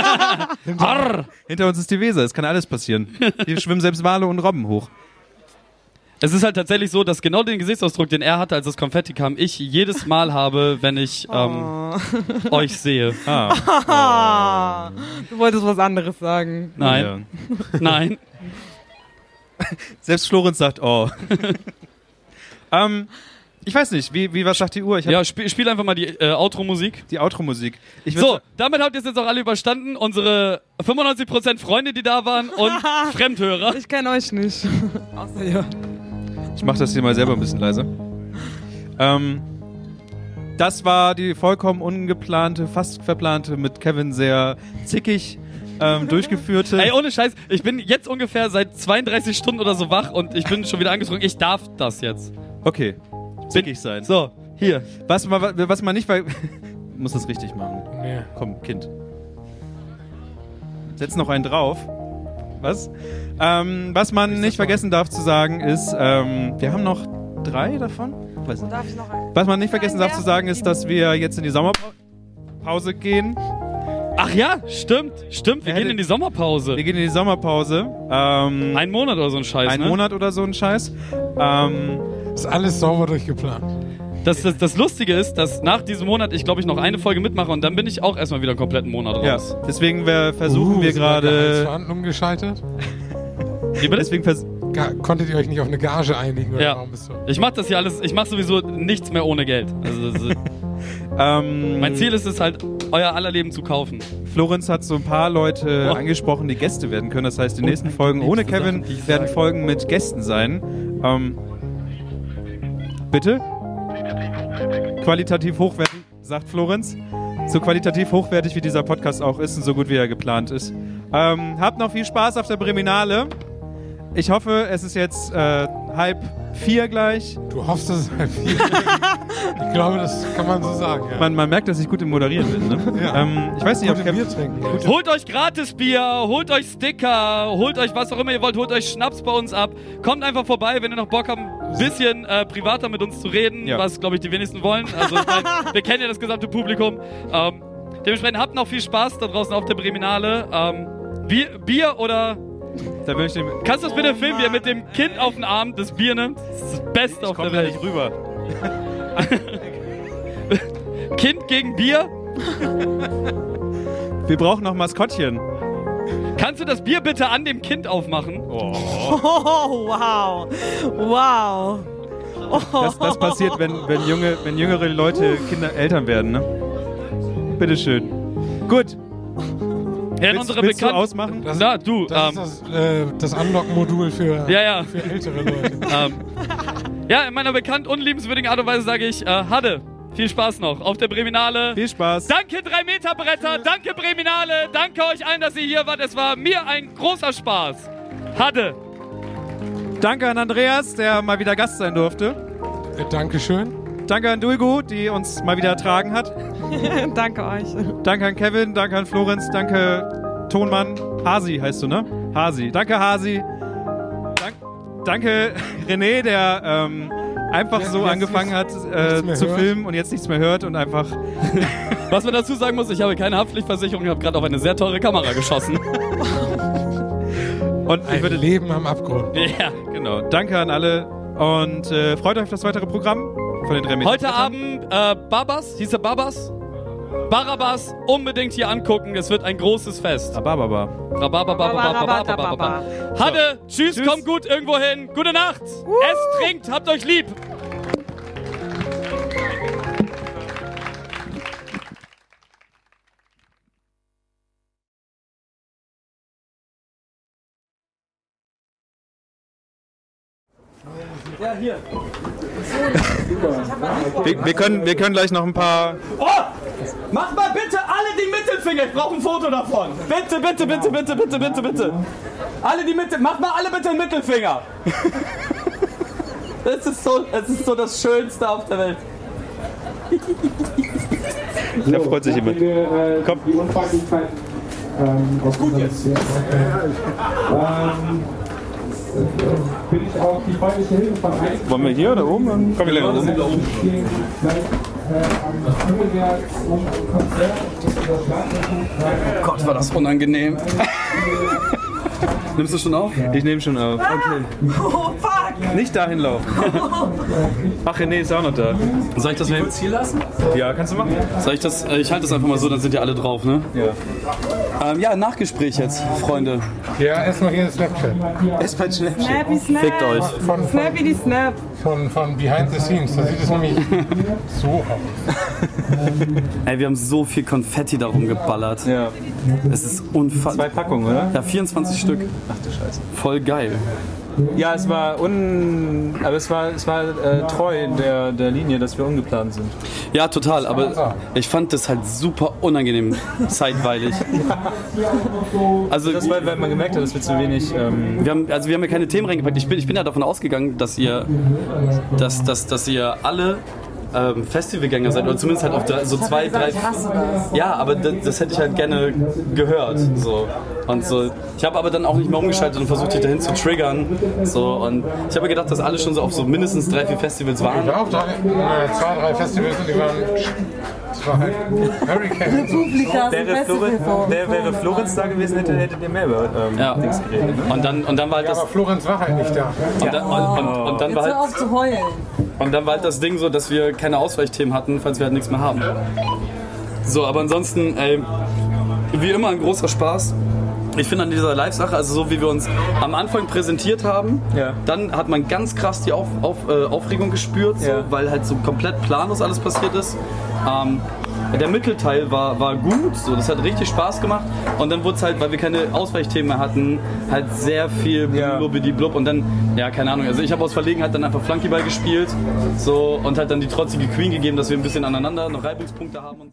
Arr! Hinter uns ist die Weser, es kann alles passieren. Hier schwimmen selbst Wale und Robben hoch. Es ist halt tatsächlich so, dass genau den Gesichtsausdruck, den er hatte, als das Konfetti kam, ich jedes Mal habe, wenn ich ähm, Oh. euch sehe. Ah, Ah, du wolltest was anderes sagen. Nein, Ja. nein. Selbst Florenz sagt, oh. ähm, ich weiß nicht, wie, wie was sagt die Uhr? Ja, spiel, spiel einfach mal die äh, Outro-Musik. die Outro-Musik. So, damit habt ihr es jetzt auch alle überstanden. Unsere 95% Freunde, die da waren und Fremdhörer. Ich kenne euch nicht. Außer ihr. Ich mach das hier mal selber ein bisschen leiser. Ähm, das war die vollkommen ungeplante, fast verplante, mit Kevin sehr zickig ähm, durchgeführte. Ey, ohne Scheiß, ich bin jetzt ungefähr seit 32 Stunden oder so wach und ich bin schon wieder angetrunken. Ich darf das jetzt. okay, zickig sein. So, hier. Was man, was man nicht, weil muss das richtig machen. Nee. Komm, Kind. Setz noch einen drauf. Was? Ähm, was man nicht vergessen darf zu sagen ist, ähm, wir haben noch drei davon. Weiß nicht. Darf ich noch ein? Was man nicht vergessen darf zu sagen ist, dass wir jetzt in die Sommerpause gehen. Ach ja, stimmt, stimmt. Wir gehen in die Sommerpause. Wir gehen in die Sommerpause. Ähm, Ein Monat oder so ein Scheiß, ein ne? Monat oder so ein Scheiß. Ähm, Ist alles sauber durchgeplant. Das, das, das Lustige ist, dass nach diesem Monat ich, glaube ich, noch eine Folge mitmache und dann bin ich auch erstmal wieder einen kompletten Monat ja, raus. deswegen wir versuchen Uh, wir gerade. Gehaltsverhandlungen gescheitert? Wie bitte? Deswegen vers konntet ihr euch nicht auf eine Gage einigen? Ja. warum bist du? Ich mache das hier alles, ich mache sowieso nichts mehr ohne Geld. Also, ähm, mein Ziel ist es halt, euer aller Leben zu kaufen. Florenz hat so ein paar Leute Oh. angesprochen, die Gäste werden können. Das heißt, die nächsten Folgen ohne Kevin Sachen, werden. Folgen mit Gästen sein. Ähm, bitte? Qualitativ hochwertig, sagt Florenz. So qualitativ hochwertig wie dieser Podcast auch ist und so gut wie er geplant ist. Ähm, habt noch viel Spaß auf der Breminale. Ich hoffe, es ist jetzt äh, halb vier gleich. Du hoffst, dass es halt viel. ich glaube, das kann man so sagen. Ja. Man, man merkt, dass ich gut im Moderieren bin. Ne? Ja. ähm, ich weiß nicht, ob Gute Bier trinken. Holt euch Gratisbier, holt euch Sticker, holt euch was auch immer ihr wollt, holt euch Schnaps bei uns ab. Kommt einfach vorbei, wenn ihr noch Bock habt, ein bisschen äh, privater mit uns zu reden, Ja. was, glaube ich, die wenigsten wollen. Also, ich mein, wir kennen ja das gesamte Publikum. Ähm, dementsprechend habt noch viel Spaß da draußen auf der Breminale. Ähm, Bier, Bier oder... da will ich Kannst du das bitte filmen, wie er mit dem Kind auf den Arm das Bier nimmt? Das ist das Beste auf komm der Welt. nicht rüber. Kind gegen Bier? Wir brauchen noch Maskottchen. Kannst du das Bier bitte an dem Kind aufmachen? Oh, wow. Wow. Das, das passiert, wenn, wenn, junge, wenn jüngere Leute Kinder Eltern werden, ne? Bitteschön. Gut. Ja, in Willst, unsere willst du ausmachen? Das, Na, du, das ähm, ist das, äh, das Unlock-Modul für, Ja, ja. für ältere Leute. ähm, ja, in meiner bekannt unliebenswürdigen Art und Weise sage ich, äh, Hadde, viel Spaß noch auf der Breminale. Viel Spaß. Danke, 3 Meter Bretter, danke Breminale, danke euch allen, dass ihr hier wart. Es war mir ein großer Spaß. Hadde. Danke an Andreas, der mal wieder Gast sein durfte. Äh, Dankeschön. Danke an Dulgu, die uns mal wieder ertragen hat. Danke euch. Danke an Kevin, danke an Florenz, danke Tonmann. Hasi heißt du, ne? Hasi. Danke, Hasi. Dank, danke René, der ähm, einfach Ja, so angefangen hat äh, zu hört. filmen und jetzt nichts mehr hört und einfach. Was man dazu sagen muss, ich habe keine Haftpflichtversicherung, ich habe gerade auf eine sehr teure Kamera geschossen. Und ich Ein würde. Leben am Abgrund. ja. Genau. Danke an alle und äh, freut euch auf das weitere Programm von den Remedies. Heute Abend äh, Babas, hieß er Babas? Barabas, unbedingt hier angucken, es wird ein großes Fest. Rabababa. Rabababa. Hanne, tschüss, tschüss, komm gut irgendwo hin. Gute Nacht. Uh. Esst, trinkt, habt euch lieb. Ja, hier. Wir, wir, können, wir können gleich noch ein paar. Oh, macht mal bitte alle die Mittelfinger. Ich brauche ein Foto davon. Bitte, bitte, bitte, bitte, bitte, bitte, bitte. Alle die Mitte, macht mal alle bitte einen Mittelfinger. Es ist so, es ist so das Schönste auf der Welt. Da freut sich jemand. Komm. Die Unfreundlichkeit ähm, aus unserem System. Ähm, bin ich auch die freundliche Hilfe von einigen Wollen wir hier oder oben? Dann kommen wir gleich oben. Gott, war das unangenehm. Nimmst du schon auf? Ich nehme schon auf. Okay. Nicht dahin laufen. Ach, René ist auch noch da. Soll ich das mal hier lassen? Ja, kannst du machen? Soll ich das? äh, Ich halte das einfach mal so, dann sind ja alle drauf, ne? Ja. Ähm, ja, Nachgespräch jetzt, Freunde. Ja, erstmal hier Snapchat. Ist bei Schnäppchen. Snappy Snap. Fickt euch. Snappy die Snap. Von, von Behind the Scenes. Da sieht es nämlich so aus. Ey, wir haben so viel Konfetti darum geballert. Ja. Es ist unfassbar. Zwei Packungen, oder? Ja, 24 Stück. Ach du Scheiße. Voll geil. Ja, es war un. Aber es war, es war äh, treu der, der Linie, dass wir ungeplant sind. Ja, total. Aber ich fand das halt super unangenehm zeitweilig. Also, Das war, weil man gemerkt hat, dass wir zu wenig. Ähm, wir haben, also wir haben ja keine Themen reingepackt. Ich bin, ich bin ja davon ausgegangen, dass ihr, dass, dass, dass ihr alle ähm, Festivalgänger seid oder zumindest halt auch drei, so zwei, drei. Ja, aber das, das hätte ich halt gerne gehört. So. Und so. Ich habe aber dann auch nicht mehr umgeschaltet und versucht, dich dahin zu triggern. So. Und ich habe gedacht, dass alle schon so auf so mindestens drei, vier Festivals Ich waren. war auf drei, äh, zwei, drei Festivals und die waren war halt Hurricane. Republika, Wäre, Silvester Florenz, vor- wäre, wäre Florenz da gewesen, hätte, hättet ihr mehr über ähm, Ja. Dings geredet. Ne? Und dann, und dann war halt Ja, das. aber Florenz war halt nicht da. Und dann, und, und, und, dann Jetzt war halt, auf zu heulen. und dann war halt das Ding so, dass wir keine Ausweichthemen hatten, falls wir halt nichts mehr haben. So, aber ansonsten, ey, wie immer ein großer Spaß. Ich finde an dieser Live-Sache, also so wie wir uns am Anfang präsentiert haben, Ja. dann hat man ganz krass die Auf, auf, äh, Aufregung gespürt, so, Ja. weil halt so komplett planlos alles passiert ist. Ähm, der Mittelteil war, war gut, so, das hat richtig Spaß gemacht. Und dann wurde es halt, weil wir keine Ausweichthemen mehr hatten, halt sehr viel Ja. blubidi blub. Und dann, ja, keine Ahnung, also ich habe aus Verlegenheit dann einfach Flunkyball gespielt so, und halt dann die trotzige Queen gegeben, dass wir ein bisschen aneinander noch Reibungspunkte haben. Und